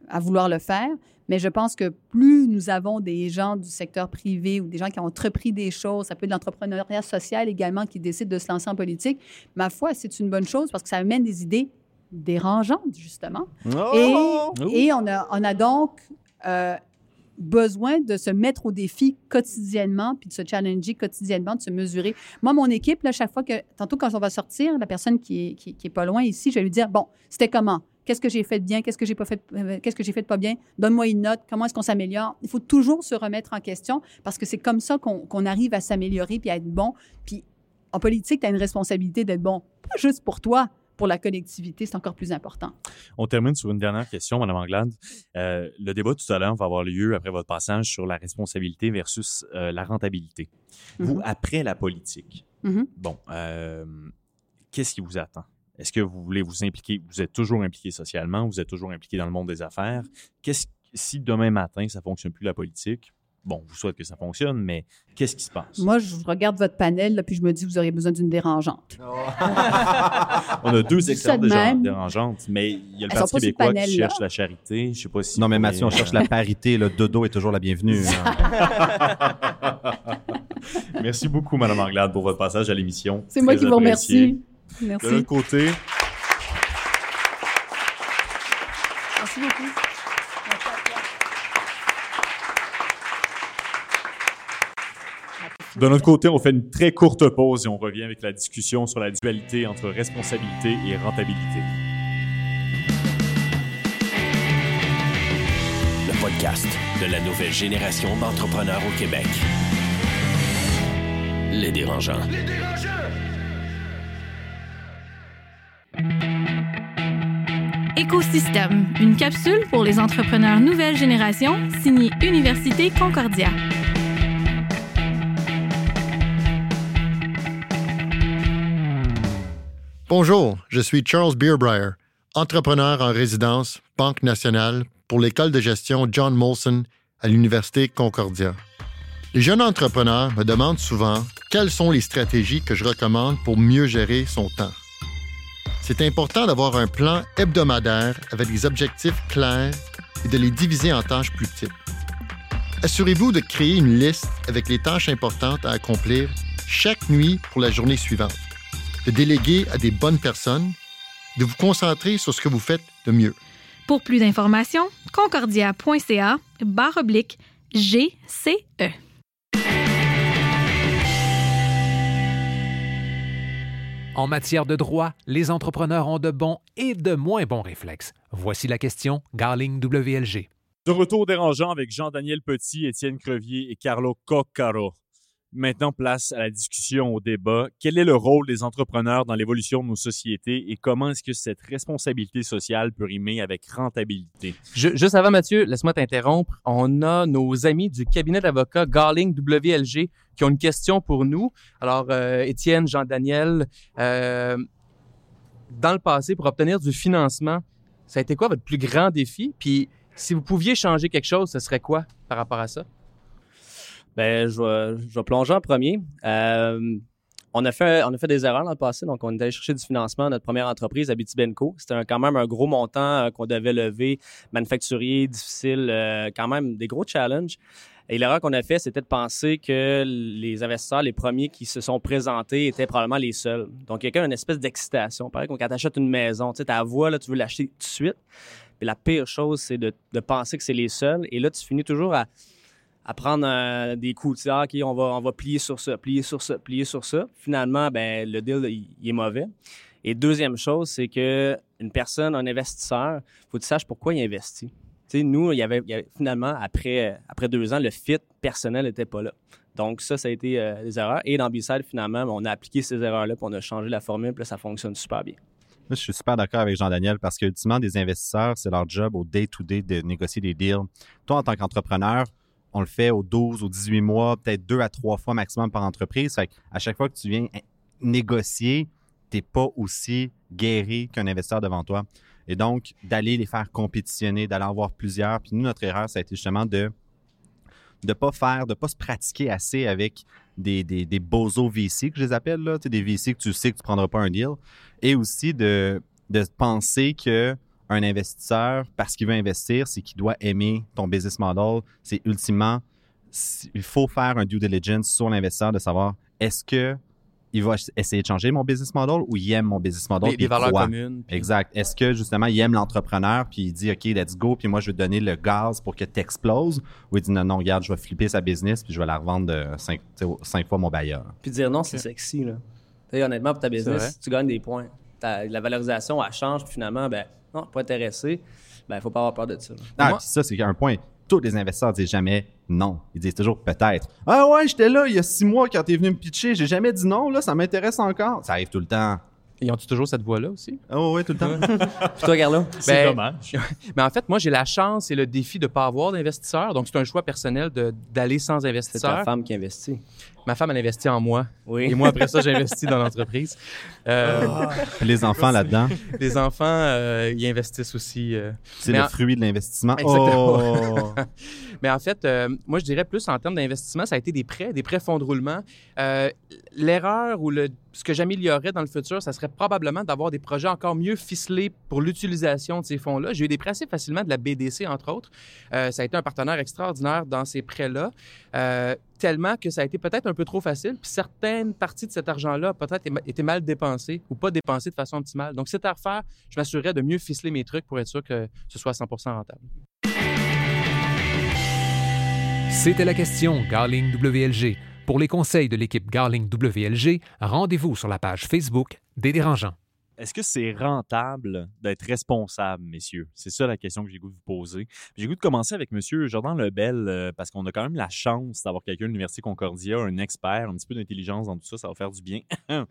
à vouloir le faire. Mais je pense que plus nous avons des gens du secteur privé ou des gens qui ont entrepris des choses, ça peut être l'entrepreneuriat social également qui décident de se lancer en politique, ma foi, c'est une bonne chose parce que ça amène des idées dérangeantes, justement. Oh! Et, et on, a, on a donc euh, besoin de se mettre au défi quotidiennement, puis de se challenger quotidiennement, de se mesurer. Moi, mon équipe, là, chaque fois que, tantôt quand on va sortir, la personne qui est, qui, qui est pas loin ici, je vais lui dire, bon, c'était comment? Qu'est-ce que j'ai fait de bien? Qu'est-ce que j'ai pas fait, euh, qu'est-ce que j'ai fait de pas bien? Donne-moi une note. Comment est-ce qu'on s'améliore? Il faut toujours se remettre en question parce que c'est comme ça qu'on qu'on arrive à s'améliorer puis à être bon. Puis en politique, tu as une responsabilité d'être bon, pas juste pour toi, pour la collectivité, c'est encore plus important. On termine sur une dernière question, Mme Anglade. Euh, le débat tout à l'heure va avoir lieu après votre passage sur la responsabilité versus euh, la rentabilité. Vous, Mhm. après la politique, Mhm. bon, euh, qu'est-ce qui vous attend? Est-ce que vous voulez vous impliquer? Vous êtes toujours impliqué socialement, vous êtes toujours impliqué dans le monde des affaires. Qu'est-ce si demain matin, ça ne fonctionne plus la politique? Bon, je vous souhaite que ça fonctionne, mais qu'est-ce qui se passe? Moi, je regarde votre panel, là, puis je me dis, vous auriez besoin d'une dérangeante. On a deux excellentes de même. dérangeantes, mais il y a le Elles Parti québécois qui là. cherche la charité. Je sais pas si. Non, mais Mathieu, on cherche la parité. Le dodo est toujours la bienvenue. hein. Merci beaucoup, Mme Anglade, pour votre passage à l'émission. C'est moi qui vous remercie. De Merci. l'autre côté, de notre côté, on fait une très courte pause et on revient avec la discussion sur la dualité entre responsabilité et rentabilité. Le podcast de la nouvelle génération d'entrepreneurs au Québec. Les dérangeants. Écosystème, une capsule pour les entrepreneurs nouvelle génération, signée Université Concordia. Bonjour, je suis Charles Beerbrier, entrepreneur en résidence, Banque nationale, pour l'école de gestion John Molson à l'Université Concordia. Les jeunes entrepreneurs me demandent souvent quelles sont les stratégies que je recommande pour mieux gérer son temps. C'est important d'avoir un plan hebdomadaire avec des objectifs clairs et de les diviser en tâches plus petites. Assurez-vous de créer une liste avec les tâches importantes à accomplir chaque nuit pour la journée suivante de déléguer à des bonnes personnes, de vous concentrer sur ce que vous faites de mieux. Pour plus d'informations, concordia.ca barre oblique GCE. En matière de droit, les entrepreneurs ont de bons et de moins bons réflexes. Voici la question Garling WLG. De retour dérangeant avec Jean-Daniel Petit, Étienne Crevier et Carlo Coccaro. Maintenant, place à la discussion, au débat. Quel est le rôle des entrepreneurs dans l'évolution de nos sociétés et comment est-ce que cette responsabilité sociale peut rimer avec rentabilité? Juste avant, Mathieu, laisse-moi t'interrompre. On a nos amis du cabinet d'avocats Garling WLG qui ont une question pour nous. Alors, euh, Étienne, Jean-Daniel, euh, dans le passé, pour obtenir du financement, ça a été quoi votre plus grand défi? Puis, si vous pouviez changer quelque chose, ce serait quoi par rapport à ça? Ben, je vais, plonger en premier. Euh, on a fait, on a fait des erreurs dans le passé, donc on est allé chercher du financement à notre première entreprise, Abitibenco. C'était quand même un gros montant euh, qu'on devait lever, manufacturier, difficile, euh, quand même des gros challenges. Et l'erreur qu'on a fait, c'était de penser que les investisseurs, les premiers qui se sont présentés, étaient probablement les seuls. Donc, il y a comme une espèce d'excitation. Pareil, quand tu achètes une maison, tu sais, ta voix, là, tu veux l'acheter tout de suite. Puis la pire chose, c'est de penser que c'est les seuls. Et là, tu finis toujours à, à prendre euh, des coups. Tu on va, on va plier sur ça, plier sur ça, plier sur ça. Finalement, ben, le deal, il, est mauvais. Et deuxième chose, c'est que une personne, un investisseur, faut que tu saches pourquoi il investit. Nous, y, avait, finalement, après, deux ans, le fit personnel n'était pas là. Donc, ça, ça a été euh, des erreurs. Et dans B-Side, finalement, on a appliqué ces erreurs-là, puis on a changé la formule, puis ça fonctionne super bien. Je suis super d'accord avec Jean-Daniel parce que, ultimement, des investisseurs, c'est leur job au day-to-day de négocier des deals. Toi, en tant qu'entrepreneur, on le fait aux 12, aux 18 mois, peut-être deux à trois fois maximum par entreprise. À chaque fois que tu viens négocier, tu n'es pas aussi guéri qu'un investisseur devant toi. Et donc, d'aller les faire compétitionner, d'aller en voir plusieurs. Puis nous, notre erreur, ça a été justement de de pas faire, de pas se pratiquer assez avec des, des, bozos VC que je les appelle, là, des VC que tu sais que tu prendras pas un deal. Et aussi de penser que un investisseur, parce qu'il veut investir, c'est qu'il doit aimer ton business model. C'est ultimement, il faut faire un due diligence sur l'investisseur de savoir est-ce que il va essayer de changer mon business model ou il aime mon business model. Les, puis les valeurs communes. puis- Exact. Est-ce que justement il aime l'entrepreneur puis il dit OK, let's go, puis moi je vais te donner le gaz pour que tu exploses ou il dit non, non, regarde, je vais flipper sa business puis je vais la revendre de cinq, fois mon bailleur. Puis dire non, c'est sexy, là. Honnêtement, pour ta business, tu gagnes des points. Ta- la valorisation, elle change, puis finalement, ben, non, pas intéressé, ben, faut pas avoir peur de ça. Ah, Moi- puis ça, c'est un point. Tous les investisseurs disent jamais non. Ils disent toujours peut-être. Ah ouais, j'étais là il y a six mois quand t'es venu me pitcher. J'ai jamais dit non, là, ça m'intéresse encore. Ça arrive tout le temps. Ils ont toujours cette voix-là aussi? Oh ouais, tout le temps. Puis toi, Carlo? C'est Ben, dommage. Mais en fait, moi, j'ai la chance et le défi de ne pas avoir d'investisseurs. Donc, c'est un choix personnel d'aller sans C'est ta investisseur. femme qui investit. Ma femme, elle investit en moi. Oui. Et moi, après ça, j'investis dans l'entreprise. Euh, les enfants là-dedans, les enfants, euh, ils investissent aussi. euh. c'est Mais le en- fruit de l'investissement. Exactement. Oh! Mais en fait, euh, moi, je dirais plus en termes d'investissement, ça a été des prêts, des prêts fonds de roulement. Euh, L'erreur ou le, ce que j'améliorerais dans le futur, ça serait probablement d'avoir des projets encore mieux ficelés pour l'utilisation de ces fonds-là. J'ai eu des prêts assez facilement de la BDC, entre autres. Euh, ça a été un partenaire extraordinaire dans ces prêts-là, euh, tellement que ça a été peut-être un peu trop facile. Puis certaines parties de cet argent-là, peut-être, étaient mal dépensées ou pas dépensées de façon optimale. Donc, c'est à refaire. Je m'assurerais de mieux ficeler mes trucs pour être sûr que ce soit 100% rentable. C'était la question Garling WLG. Pour les conseils de l'équipe Garling WLG, rendez-vous sur la page Facebook des dérangeants. Est-ce que c'est rentable d'être responsable, messieurs? C'est ça la question que j'ai goût de vous poser. J'ai goût de commencer avec Monsieur Jordan Lebel, euh, parce qu'on a quand même la chance d'avoir quelqu'un de l'Université Concordia, un expert, un petit peu d'intelligence dans tout ça, ça va faire du bien.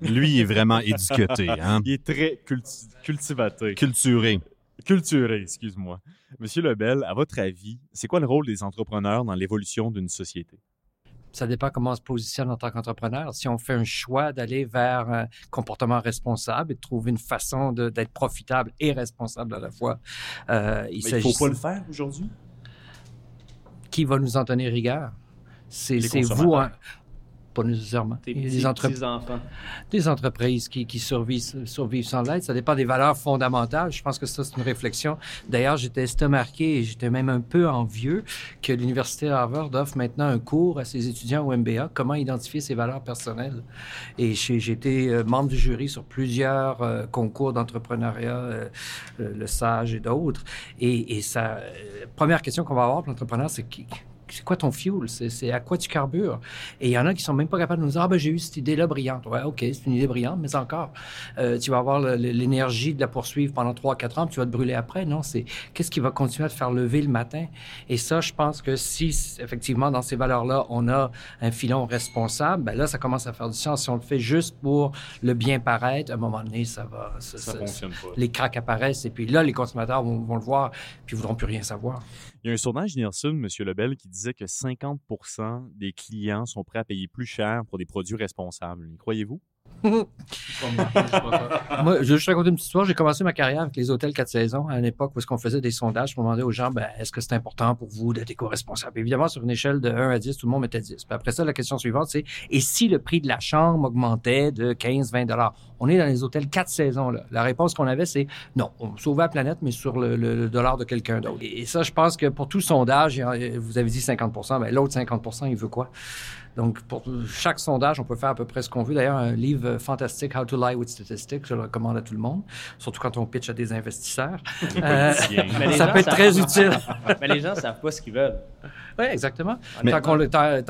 Lui, il est vraiment éduqué, hein? Il est très culti- cultivaté. culturé. Culturé, excuse-moi. Monsieur Lebel, à votre avis, c'est quoi le rôle des entrepreneurs dans l'évolution d'une société? Ça dépend comment on se positionne en tant qu'entrepreneur. Si on fait un choix d'aller vers un comportement responsable et de trouver une façon d'être profitable et responsable à la fois, euh, il s'agit. faut pas le faire aujourd'hui? Qui va nous en tenir rigueur? C'est vous, hein. Pas nécessairement. Petits, des, entre- petits enfants. des entreprises qui, qui survivent, survivent sans l'aide. Ça dépend des valeurs fondamentales. Je pense que ça, c'est une réflexion. D'ailleurs, j'étais estomaqué et j'étais même un peu envieux que l'Université Harvard offre maintenant un cours à ses étudiants au MBA, comment identifier ses valeurs personnelles. Et j'ai été euh, membre du jury sur plusieurs euh, concours d'entrepreneuriat, euh, euh, le SAGE et d'autres. Et, et ça, euh, première question qu'on va avoir pour l'entrepreneur, c'est qui- c'est quoi ton fuel? C'est à quoi tu carbures? Et il y en a qui sont même pas capables de nous dire, ah ben j'ai eu cette idée-là brillante. Ouais, OK, c'est une idée brillante, mais encore, euh, tu vas avoir l'énergie de la poursuivre pendant 3-4 ans, puis tu vas te brûler après. Non, c'est qu'est-ce qui va continuer à te faire lever le matin? Et ça, je pense que si, effectivement, dans ces valeurs-là, on a un filon responsable, ben là, ça commence à faire du sens. Si on le fait juste pour le bien paraître, à un moment donné, ça va... Ça fonctionne pas. Les cracks apparaissent, et puis là, les consommateurs vont, vont le voir, puis ils voudront plus rien savoir. Il y a un sondage Nielsen, M. Lebel, qui disait que 50% des clients sont prêts à payer plus cher pour des produits responsables. Croyez-vous? Moi, je vais juste raconter une petite histoire. J'ai commencé ma carrière avec les hôtels 4 saisons à une époque où est-ce qu'on faisait des sondages pour demander aux gens, ben, est-ce que c'est important pour vous d'être éco-responsable? Évidemment, sur une échelle de 1 à 10, tout le monde mettait 10. Puis après ça, la question suivante, c'est, et si le prix de la chambre augmentait de 15, 20 dollars? On est dans les hôtels 4 saisons, là. La réponse qu'on avait, c'est non, on sauvait la planète, mais sur le, dollar de quelqu'un d'autre. Et ça, je pense que pour tout sondage, vous avez dit 50 ben, l'autre 50 il veut quoi? Donc, pour chaque sondage, on peut faire à peu près ce qu'on veut. D'ailleurs, un livre fantastique, How to Lie with Statistics, je le recommande à tout le monde, surtout quand on pitch à des investisseurs. Euh, ça peut être savent- très utile. Mais les gens savent pas ce qu'ils veulent. Oui, exactement. Mais- tant qu'on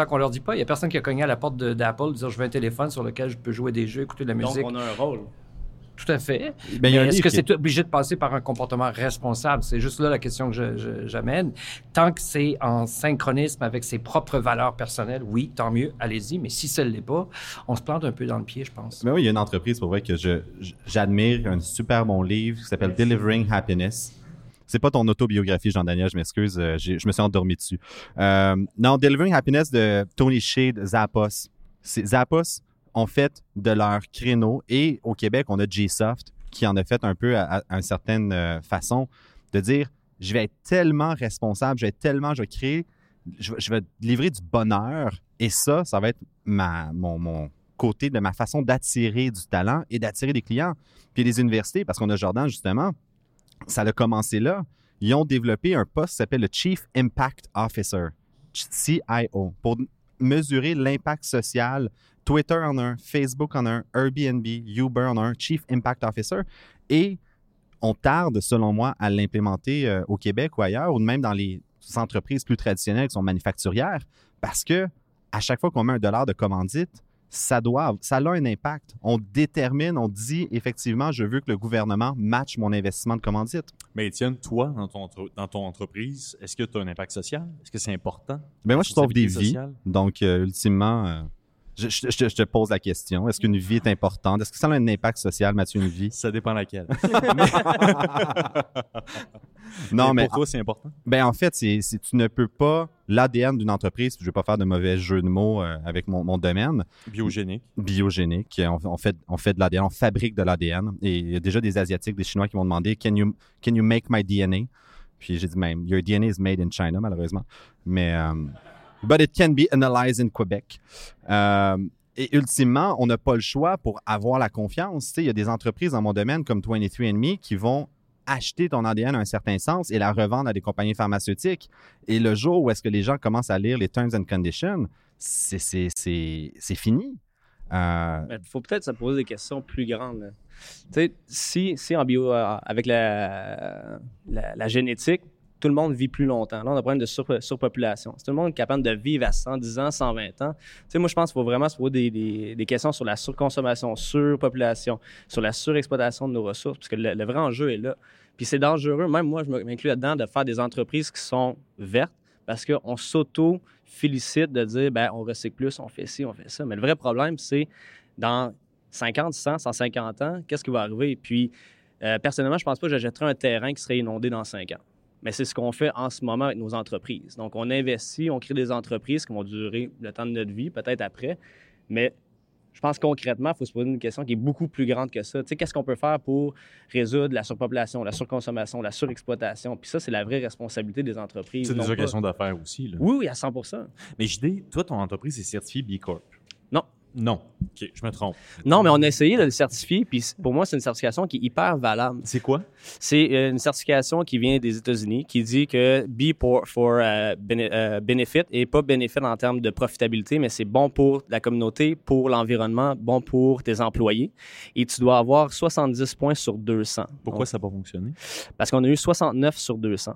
qu'on leur dit pas, il n'y a personne qui a cogné à la porte d'Apple dire je veux un téléphone sur lequel je peux jouer des jeux, écouter de la Donc, musique. on a un rôle. Tout à fait. Ben, Mais est-ce que qui c'est obligé de passer par un comportement responsable? C'est juste là la question que j'amène. Tant que c'est en synchronisme avec ses propres valeurs personnelles, oui, tant mieux, allez-y. Mais si ça ne l'est pas, on se plante un peu dans le pied, je pense. Mais oui, il y a une entreprise pour vrai que j'admire, un super bon livre qui s'appelle Delivering Happiness. C'est pas ton autobiographie, Jean-Daniel, je m'excuse, euh, je me suis endormi dessus. Euh, non, Delivering Happiness de Tony Shade, Zappos. Zappos? Ont fait de leur créneau et au Québec, on a G-Soft qui en a fait un peu à, une certaine euh, façon de dire je vais être tellement responsable, je vais être tellement, je vais créer, je, vais- livrer du bonheur et ça, ça va être mon, mon côté de ma façon d'attirer du talent et d'attirer des clients. Puis les universités, parce qu'on a Jordan justement, ça a commencé là. Ils ont développé un poste qui s'appelle le Chief Impact Officer, CIO, pour mesurer l'impact social. Twitter en a un, Facebook en a un, Airbnb, Uber en a un, Chief Impact Officer. Et on tarde, selon moi, à l'implémenter euh, au Québec ou ailleurs, ou même dans les entreprises plus traditionnelles qui sont manufacturières, parce que à chaque fois qu'on met un dollar de commandite, ça doit, ça a un impact. On détermine, on dit effectivement, je veux que le gouvernement matche mon investissement de commandite. Mais Étienne, toi, dans ton, entre- dans ton entreprise, est-ce que tu as un impact social? Est-ce que c'est important? Ben moi, je sauve des vies. Donc, euh, ultimement, euh, je, je- je te- pose la question. Est-ce qu'une vie est importante? Est-ce que ça a un impact social, Mathieu, une vie? Ça dépend laquelle. Non, mais pour toi, c'est important? Ben en fait, c'est c'est- tu ne peux pas l'ADN d'une entreprise. Je ne vais pas faire de mauvais jeu de mots euh, avec mon, mon domaine Biogénique. biogénique. On, on fait on fait de l'ADN, on fabrique de l'ADN. Et il y a déjà des asiatiques, des chinois qui m'ont demandé can you can you make my DNA Puis j'ai dit même your DNA is made in China malheureusement. Mais euh, but it can be analyzed in Quebec. Euh, et ultimement, on n'a pas le choix pour avoir la confiance. Il y a des entreprises dans mon domaine comme 23andMe qui vont acheter ton ADN à un certain sens et la revendre à des compagnies pharmaceutiques. Et le jour où est-ce que les gens commencent à lire les terms and conditions, c'est fini. Euh, Il faut peut-être se poser des questions plus grandes. si, si en bio, euh, avec la, la génétique, tout le monde vit plus longtemps. Là, on a un problème de sur- surpopulation. Si tout le monde capable de vivre à 110 ans, 120 ans, tu sais, moi, je pense qu'il faut vraiment se poser des, questions sur la surconsommation, surpopulation, sur la surexploitation de nos ressources, parce que le, le vrai enjeu est là. Puis c'est dangereux, même moi, je m'inclus là-dedans, de faire des entreprises qui sont vertes, parce qu'on s'auto-félicite de dire, ben, on recycle plus, on fait ci, on fait ça. Mais le vrai problème, c'est dans 50, 100, 150 ans, qu'est-ce qui va arriver? Puis, euh, personnellement, je pense pas que j'achèterais un terrain qui serait inondé dans 5 ans. Mais c'est ce qu'on fait en ce moment avec nos entreprises. Donc, on investit, on crée des entreprises qui vont durer le temps de notre vie, peut-être après. Mais je pense concrètement, il faut se poser une question qui est beaucoup plus grande que ça. Tu sais, qu'est-ce qu'on peut faire pour résoudre la surpopulation, la surconsommation, la surexploitation? Puis ça, c'est la vraie responsabilité des entreprises. C'est pas- occasions d'affaires aussi. Là. Oui, oui, à 100% Mais JD, toi, ton entreprise est certifiée B Corp. Non. Non. OK, je me trompe. Non, mais on a essayé de le certifier, puis pour moi, c'est une certification qui est hyper valable. C'est quoi? C'est euh, une certification qui vient des États-Unis, qui dit que B for, for euh, bene- euh, benefit et pas benefit en termes de profitabilité, mais c'est bon pour la communauté, pour l'environnement, bon pour tes employés. Et tu dois avoir 70 points sur 200. Pourquoi Donc, ça n'a pas fonctionné? Parce qu'on a eu 69 sur 200.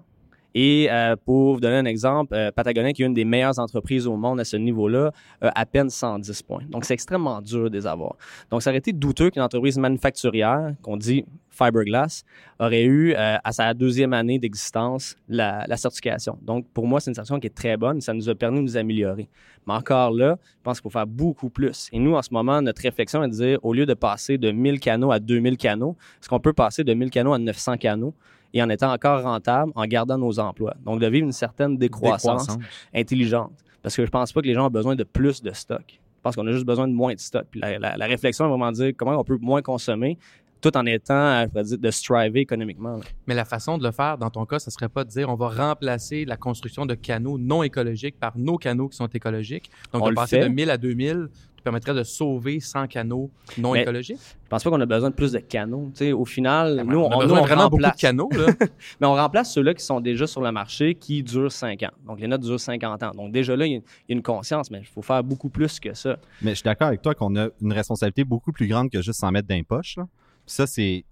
Et euh, pour vous donner un exemple, euh, Patagonia, qui est une des meilleures entreprises au monde à ce niveau-là, a à peine 110 points. Donc, c'est extrêmement dur de les avoir. Donc, ça aurait été douteux qu'une entreprise manufacturière, qu'on dit fiberglass, aurait eu euh, à sa deuxième année d'existence la, la certification. Donc, pour moi, c'est une certification qui est très bonne. Ça nous a permis de nous améliorer. Mais encore là, je pense qu'il faut faire beaucoup plus. Et nous, en ce moment, notre réflexion est de dire, au lieu de passer de 1000 canaux à 2000 canaux, est-ce qu'on peut passer de 1000 canaux à 900 canaux? Et en étant encore rentable, en gardant nos emplois? Donc, de vivre une certaine décroissance, Décroissance. intelligente. Parce que je pense pas que les gens ont besoin de plus de stock. Je pense qu'on a juste besoin de moins de stock. Puis la, la- la réflexion est vraiment de dire comment on peut moins consommer tout en étant, euh, je dire, de striver économiquement. là. Mais la façon de le faire, dans ton cas, ce serait pas de dire on va remplacer la construction de canaux non écologiques par nos canaux qui sont écologiques. Donc, On de passer fait. de 1000 à 2000 permettrait de sauver 100 canaux non Mais écologiques? Je pense pas qu'on a besoin de plus de canaux. Tu sais, au final, nous, on a on, besoin nous, on vraiment beaucoup de remplace. canaux, là. Mais on remplace ceux-là qui sont déjà sur le marché qui durent 5 ans. Donc, les notes durent 50 ans. Donc, déjà là, il y a- il y a une conscience, mais il faut faire beaucoup plus que ça. Mais je suis d'accord avec toi qu'on a une responsabilité beaucoup plus grande que juste s'en mettre dans les poches. là. Ça, c'est.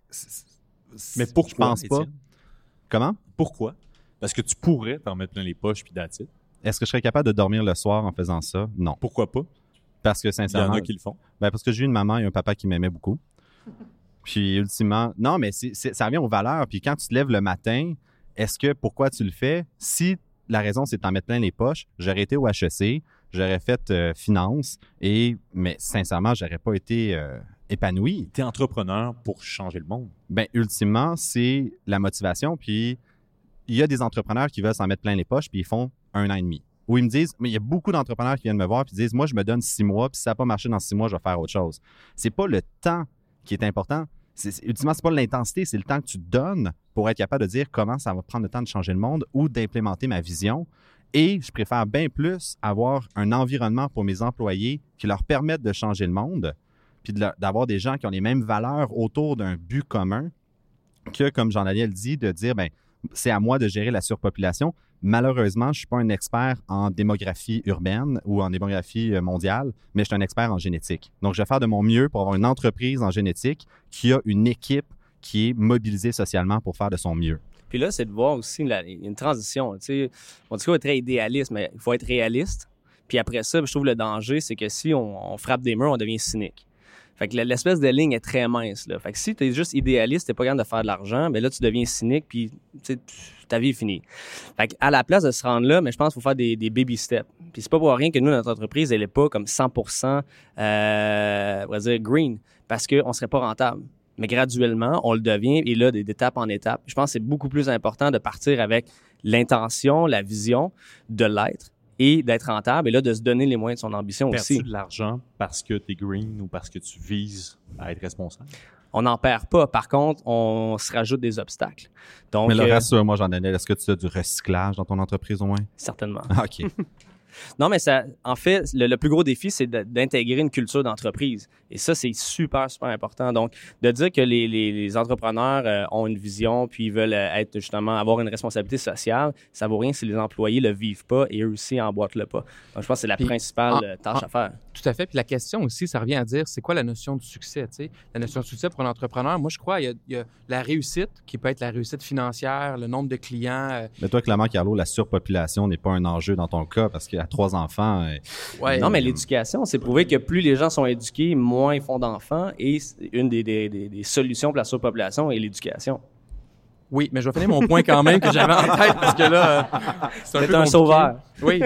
Mais Je pourquoi, pense pas. Comment? Pourquoi? Parce que tu pourrais t'en mettre plein les poches puis it. Est-ce que je serais capable de dormir le soir en faisant ça? Non. Pourquoi pas? Parce que Il y en sincèrement. a qui le font. Ben, parce que j'ai eu une maman et un papa qui m'aimaient beaucoup. Puis ultimement, non, mais ça revient aux valeurs. Puis quand tu te lèves le matin, est-ce que pourquoi tu le fais? Si la raison c'est de t'en mettre plein les poches, j'aurais été au HEC, j'aurais fait euh, finance, et mais sincèrement, j'aurais pas été euh, épanoui. Tu es entrepreneur pour changer le monde. Ben, ultimement, c'est la motivation. Puis il y a des entrepreneurs qui veulent s'en mettre plein les poches, puis ils font un an et demi. Ou ils me disent, mais il y a beaucoup d'entrepreneurs qui viennent me voir puis disent, moi, je me donne six mois, puis si ça n'a pas marché dans six mois, je vais faire autre chose. C'est pas le temps qui est important. C'est, ultimement, c'est pas l'intensité, c'est le temps que tu donnes pour être capable de dire comment ça va prendre le temps de changer le monde ou d'implémenter ma vision. Et je préfère bien plus avoir un environnement pour mes employés qui leur permette de changer le monde, puis d'avoir des gens qui ont les mêmes valeurs autour d'un but commun que, comme Jean-Daniel dit, de dire, ben, c'est à moi de gérer la surpopulation. Malheureusement, je ne suis pas un expert en démographie urbaine ou en démographie euh, mondiale, mais je suis un expert en génétique. Donc, je vais faire de mon mieux pour avoir une entreprise en génétique qui a une équipe qui est mobilisée socialement pour faire de son mieux. Puis là, c'est de voir aussi une transition. Tu sais, mon discours est très idéaliste, mais il faut être réaliste. Puis après ça, je trouve le danger, c'est que si on, on frappe des murs, on devient cynique. Fait que l'espèce de ligne est très mince. Là. Fait que si tu es juste idéaliste, tu pas capable de faire de l'argent, mais là, tu deviens cynique, puis ta vie est finie. Fait que à la place de se rendre là, mais je pense qu'il faut faire des, baby steps. Puis c'est pas pour rien que nous, notre entreprise, elle est pas comme 100% euh, on va dire green, parce qu'on serait pas rentable. Mais graduellement, on le devient, et là, d'étape en étape. Je pense que c'est beaucoup plus important de partir avec l'intention, la vision de l'être et d'être rentable et là de se donner les moyens de son ambition Perds-tu aussi. de l'argent parce que tu es green ou parce que tu vises à être responsable? On n'en perd pas. Par contre, on se rajoute des obstacles. Donc, Mais le euh, reste, moi, j'en ai. Est-ce que tu as du recyclage dans ton entreprise au moins? certainement. Ah, OK. Non, mais ça, en fait, le, le plus gros défi, c'est d'intégrer une culture d'entreprise. Et ça, c'est super, super important. Donc, de dire que les, les- les entrepreneurs euh, ont une vision, puis ils veulent euh, être justement avoir une responsabilité sociale, ça vaut rien si les employés le vivent pas et eux aussi emboîtent le pas. Donc, je pense que c'est la Puis, principale en- euh, tâche en- à faire. Tout à fait. Puis la question aussi, ça revient à dire, c'est quoi la notion de succès? tu sais? La notion de succès pour un entrepreneur, moi, je crois, il y, a, il y a la réussite, qui peut être la réussite financière, le nombre de clients. euh, Mais toi, clairement, Carlo, la surpopulation n'est pas un enjeu dans ton cas parce qu'il a trois enfants. euh, ouais, non, mais l'éducation, c'est prouvé que plus les gens sont éduqués, moins ils font d'enfants. Et une des, des- des- des solutions pour la surpopulation est l'éducation. Oui, mais je vais finir mon point quand même que j'avais en tête parce que là, euh, c'est un, peu un sauveur. Oui.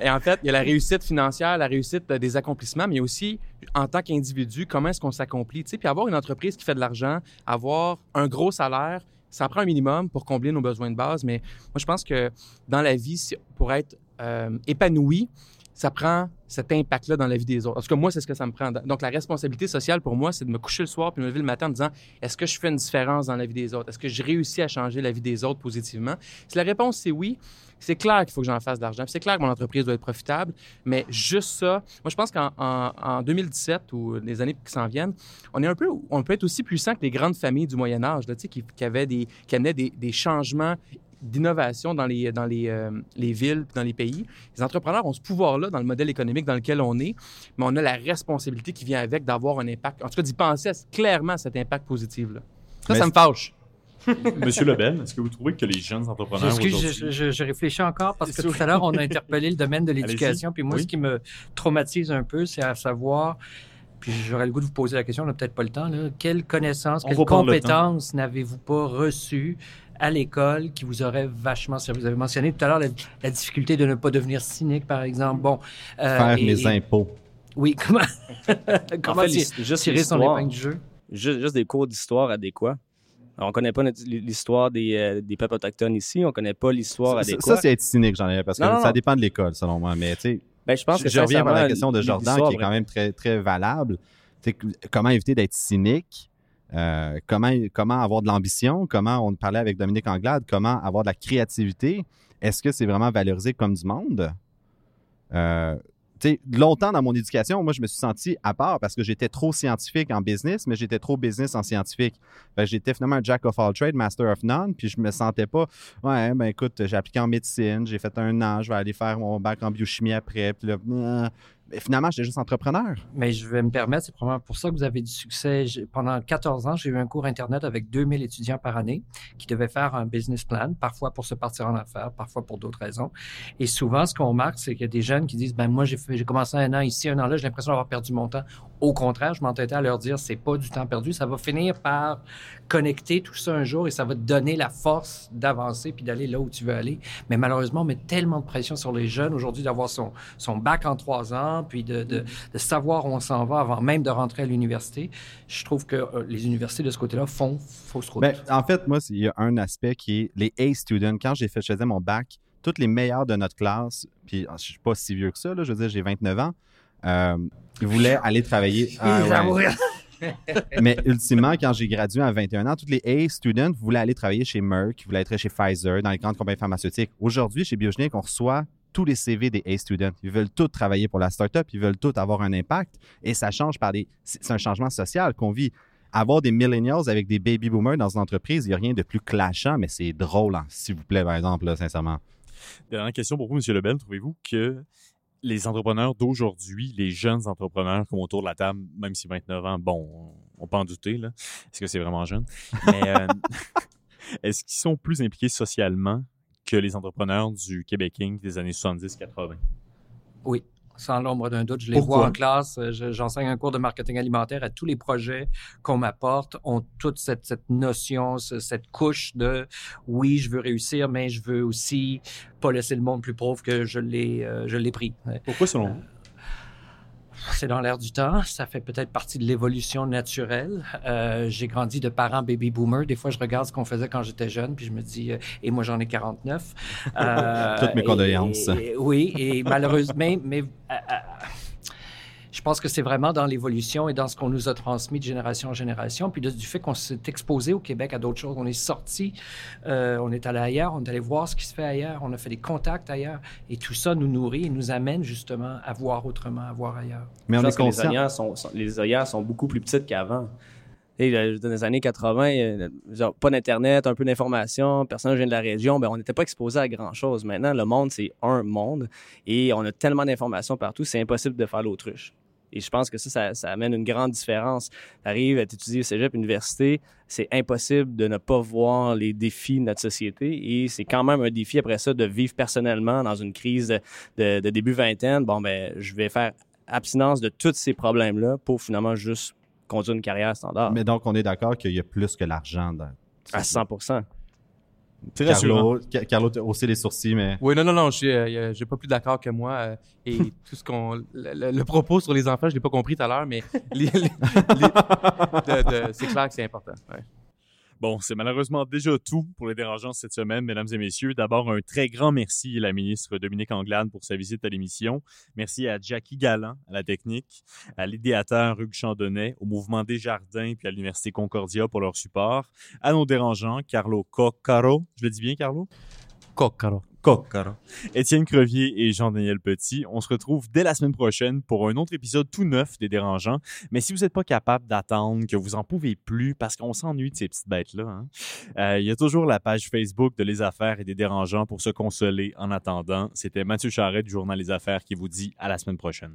Et en fait, il y a la réussite financière, la réussite euh, des accomplissements, mais il y a aussi, en tant qu'individu, comment est-ce qu'on s'accomplit? Tu sais, puis avoir une entreprise qui fait de l'argent, avoir un gros salaire, ça prend un minimum pour combler nos besoins de base. Mais moi, je pense que dans la vie, pour être euh, épanoui, ça prend cet impact-là dans la vie des autres. En tout cas, moi, c'est ce que ça me prend. Donc, la responsabilité sociale pour moi, c'est de me coucher le soir puis me lever le matin en disant est-ce que je fais une différence dans la vie des autres? Est-ce que je réussis à changer la vie des autres positivement? Si la réponse c'est oui, c'est clair qu'il faut que j'en fasse de l'argent. C'est clair que mon entreprise doit être profitable, mais juste ça, moi, je pense qu'en en, en 2017 ou les années qui s'en viennent, on est un peu, on peut être aussi puissant que les grandes familles du Moyen Âge, là, tu sais, qui, qui avaient des, qui amenaient des, des changements d'innovation dans les, dans les, euh, les villes puis dans les pays. Les entrepreneurs ont ce pouvoir-là dans le modèle économique dans lequel on est, mais on a la responsabilité qui vient avec d'avoir un impact, en tout cas d'y penser à- clairement à cet impact positif-là. Ça, Mais ça me fâche. Monsieur Lebel, est-ce que vous trouvez que les jeunes entrepreneurs Excuse, aujourd'hui... je, je- je réfléchis encore parce que tout à l'heure, on a interpellé le domaine de l'éducation. Puis moi, Oui. ce qui me traumatise un peu, c'est à savoir, puis j'aurais le goût de vous poser la question, on n'a peut-être pas le temps, là, quelles connaissances, On quelles compétences n'avez-vous pas reçues à l'école qui vous auraient vachement servi? Vous avez mentionné tout à l'heure la, la difficulté de ne pas devenir cynique, par exemple. Bon, euh, faire et- mes et- impôts. Oui, comment, En comment fait, ti- l'his- juste tirer son épingle du jeu? Juste, juste des cours d'histoire adéquats. Alors, on connaît pas l'histoire des, euh, des peuples autochtones ici, on connaît pas l'histoire Ça, adéquate. ça, c'est être cynique, j'en ai parce que Non, non, ça non. dépend de l'école, selon moi. Mais tu sais, ben, je pense que je reviens à la question de Jordan, qui est quand même très, très valable. Comment éviter d'être cynique? Euh, comment, avoir de l'ambition? Comment, on parlait avec Dominique Anglade, comment avoir de la créativité? Est-ce que c'est vraiment valorisé comme du monde? Euh, longtemps dans mon éducation, moi, je me suis senti à part parce que j'étais trop scientifique en business, mais j'étais trop business en scientifique. J'étais finalement un jack of all trades, master of none, puis je me sentais pas, ouais, ben écoute, j'ai appliqué en médecine, j'ai fait un an, je vais aller faire mon bac en biochimie après, puis là, euh, mais finalement, j'étais juste entrepreneur. Mais je vais me permettre, c'est probablement pour ça que vous avez du succès. Pendant 14 ans, j'ai eu un cours Internet avec 2000 étudiants par année qui devaient faire un business plan, parfois pour se partir en affaires, parfois pour d'autres raisons. Et souvent, ce qu'on remarque, c'est qu'il y a des jeunes qui disent, ben moi, j'ai commencé un an ici, un an là, j'ai l'impression d'avoir perdu mon temps. Au contraire, je m'entêtais à leur dire, c'est pas du temps perdu, ça va finir par connecter tout ça un jour et ça va te donner la force d'avancer puis d'aller là où tu veux aller. Mais malheureusement, on met tellement de pression sur les jeunes aujourd'hui d'avoir son, son bac en trois ans, puis de, de, de savoir où on s'en va avant même de rentrer à l'université. Je trouve que euh, les universités de ce côté-là font fausse route. Ben, en fait, moi, il y a un aspect qui est les A students. Quand j'ai fait, je faisais mon bac, tous les meilleurs de notre classe, puis je suis pas si vieux que ça, là, je veux dire, j'ai 29 ans, euh, ils voulaient aller travailler. Ah, ouais. Mais ultimement, quand j'ai gradué à 21 ans, tous les A students voulaient aller travailler chez Merck, voulaient être chez Pfizer, dans les grandes compagnies pharmaceutiques. Aujourd'hui, chez Biogenic, on reçoit tous les CV des A students. Ils veulent tous travailler pour la startup, ils veulent tous avoir un impact. Et ça change par des. C'est un changement social qu'on vit. Avoir des millennials avec des baby boomers dans une entreprise, il n'y a rien de plus clashant, mais c'est drôle, hein, s'il vous plaît, par exemple, là, sincèrement. Dernière question pour vous, M. Lebel. Trouvez-vous que les entrepreneurs d'aujourd'hui, les jeunes entrepreneurs comme autour de la table, même si 29 ans, bon, on peut en douter, là. Est-ce que c'est vraiment jeune? Mais euh, est-ce qu'ils sont plus impliqués socialement que les entrepreneurs du Québec Inc. des années 70-80? Oui. Sans l'ombre d'un doute. Je les Pourquoi? vois en classe. Euh, je- J'enseigne un cours de marketing alimentaire à tous les projets qu'on m'apporte ont toute cette, cette notion, ce- cette couche de oui, je veux réussir, mais je veux aussi pas laisser le monde plus pauvre que je l'ai euh, je l'ai pris. Pourquoi selon vous? C'est dans l'air du temps. Ça fait peut-être partie de l'évolution naturelle. Euh, j'ai grandi de parents baby boomers. Des fois, je regarde ce qu'on faisait quand j'étais jeune, puis je me dis, euh, et moi, j'en ai 49. Euh, Toutes mes condoléances. oui, et malheureusement, mais, mais, je pense que c'est vraiment dans l'évolution et dans ce qu'on nous a transmis de génération en génération, puis de- du fait qu'on s'est exposé au Québec à d'autres choses. On est sorti, euh, on est allé ailleurs, on est allé voir ce qui se fait ailleurs, on a fait des contacts ailleurs, et tout ça nous nourrit et nous amène justement à voir autrement, à voir ailleurs. Mais on Je est que les conscient. œillères sont, sont- les œillères sont beaucoup plus petites qu'avant. Dans les années 80, euh, genre, pas d'Internet, un peu d'information, personne ne vient de la région, ben, on n'était pas exposé à grand-chose. Maintenant, le monde, c'est un monde et on a tellement d'informations partout, c'est impossible de faire l'autruche. Et je pense que ça, ça, ça amène une grande différence. Tu arrives à t'étudier au cégep, université, c'est impossible de ne pas voir les défis de notre société et c'est quand même un défi après ça de vivre personnellement dans une crise de, de- de début vingtaine. Bon, ben, je vais faire abstinence de tous ces problèmes-là pour finalement juste conduire une carrière standard. Mais donc, on est d'accord qu'il y a plus que l'argent. dans- à 100 Rassurant. Carlo, haussé les sourcils, mais Oui, non, non, non, je suis, euh, j'ai pas plus d'accord que moi. euh, et tout ce qu'on. Le, le- le propos sur les enfants, je l'ai pas compris tout à l'heure, mais les- les- les- de- de- c'est clair que c'est important. ouais. Bon, c'est malheureusement déjà tout pour les dérangeants cette semaine, mesdames et messieurs. D'abord, un très grand merci à la ministre Dominique Anglade pour sa visite à l'émission. Merci à Jackie Galland à la technique, à l'idéateur Hugues Chandonnet, au mouvement Desjardins puis à l'Université Concordia pour leur support, à nos dérangeants, Carlo Coccaro. Je le dis bien, Carlo? Coccaro. Coccaro. Étienne Crevier et Jean-Daniel Petit. On se retrouve dès la semaine prochaine pour un autre épisode tout neuf des Dérangeants. Mais si vous n'êtes pas capable d'attendre, que vous en pouvez plus parce qu'on s'ennuie de ces petites bêtes-là, hein, euh, il y a toujours la page Facebook de Les Affaires et des Dérangeants pour se consoler en attendant. C'était Mathieu Charret du journal Les Affaires qui vous dit à la semaine prochaine.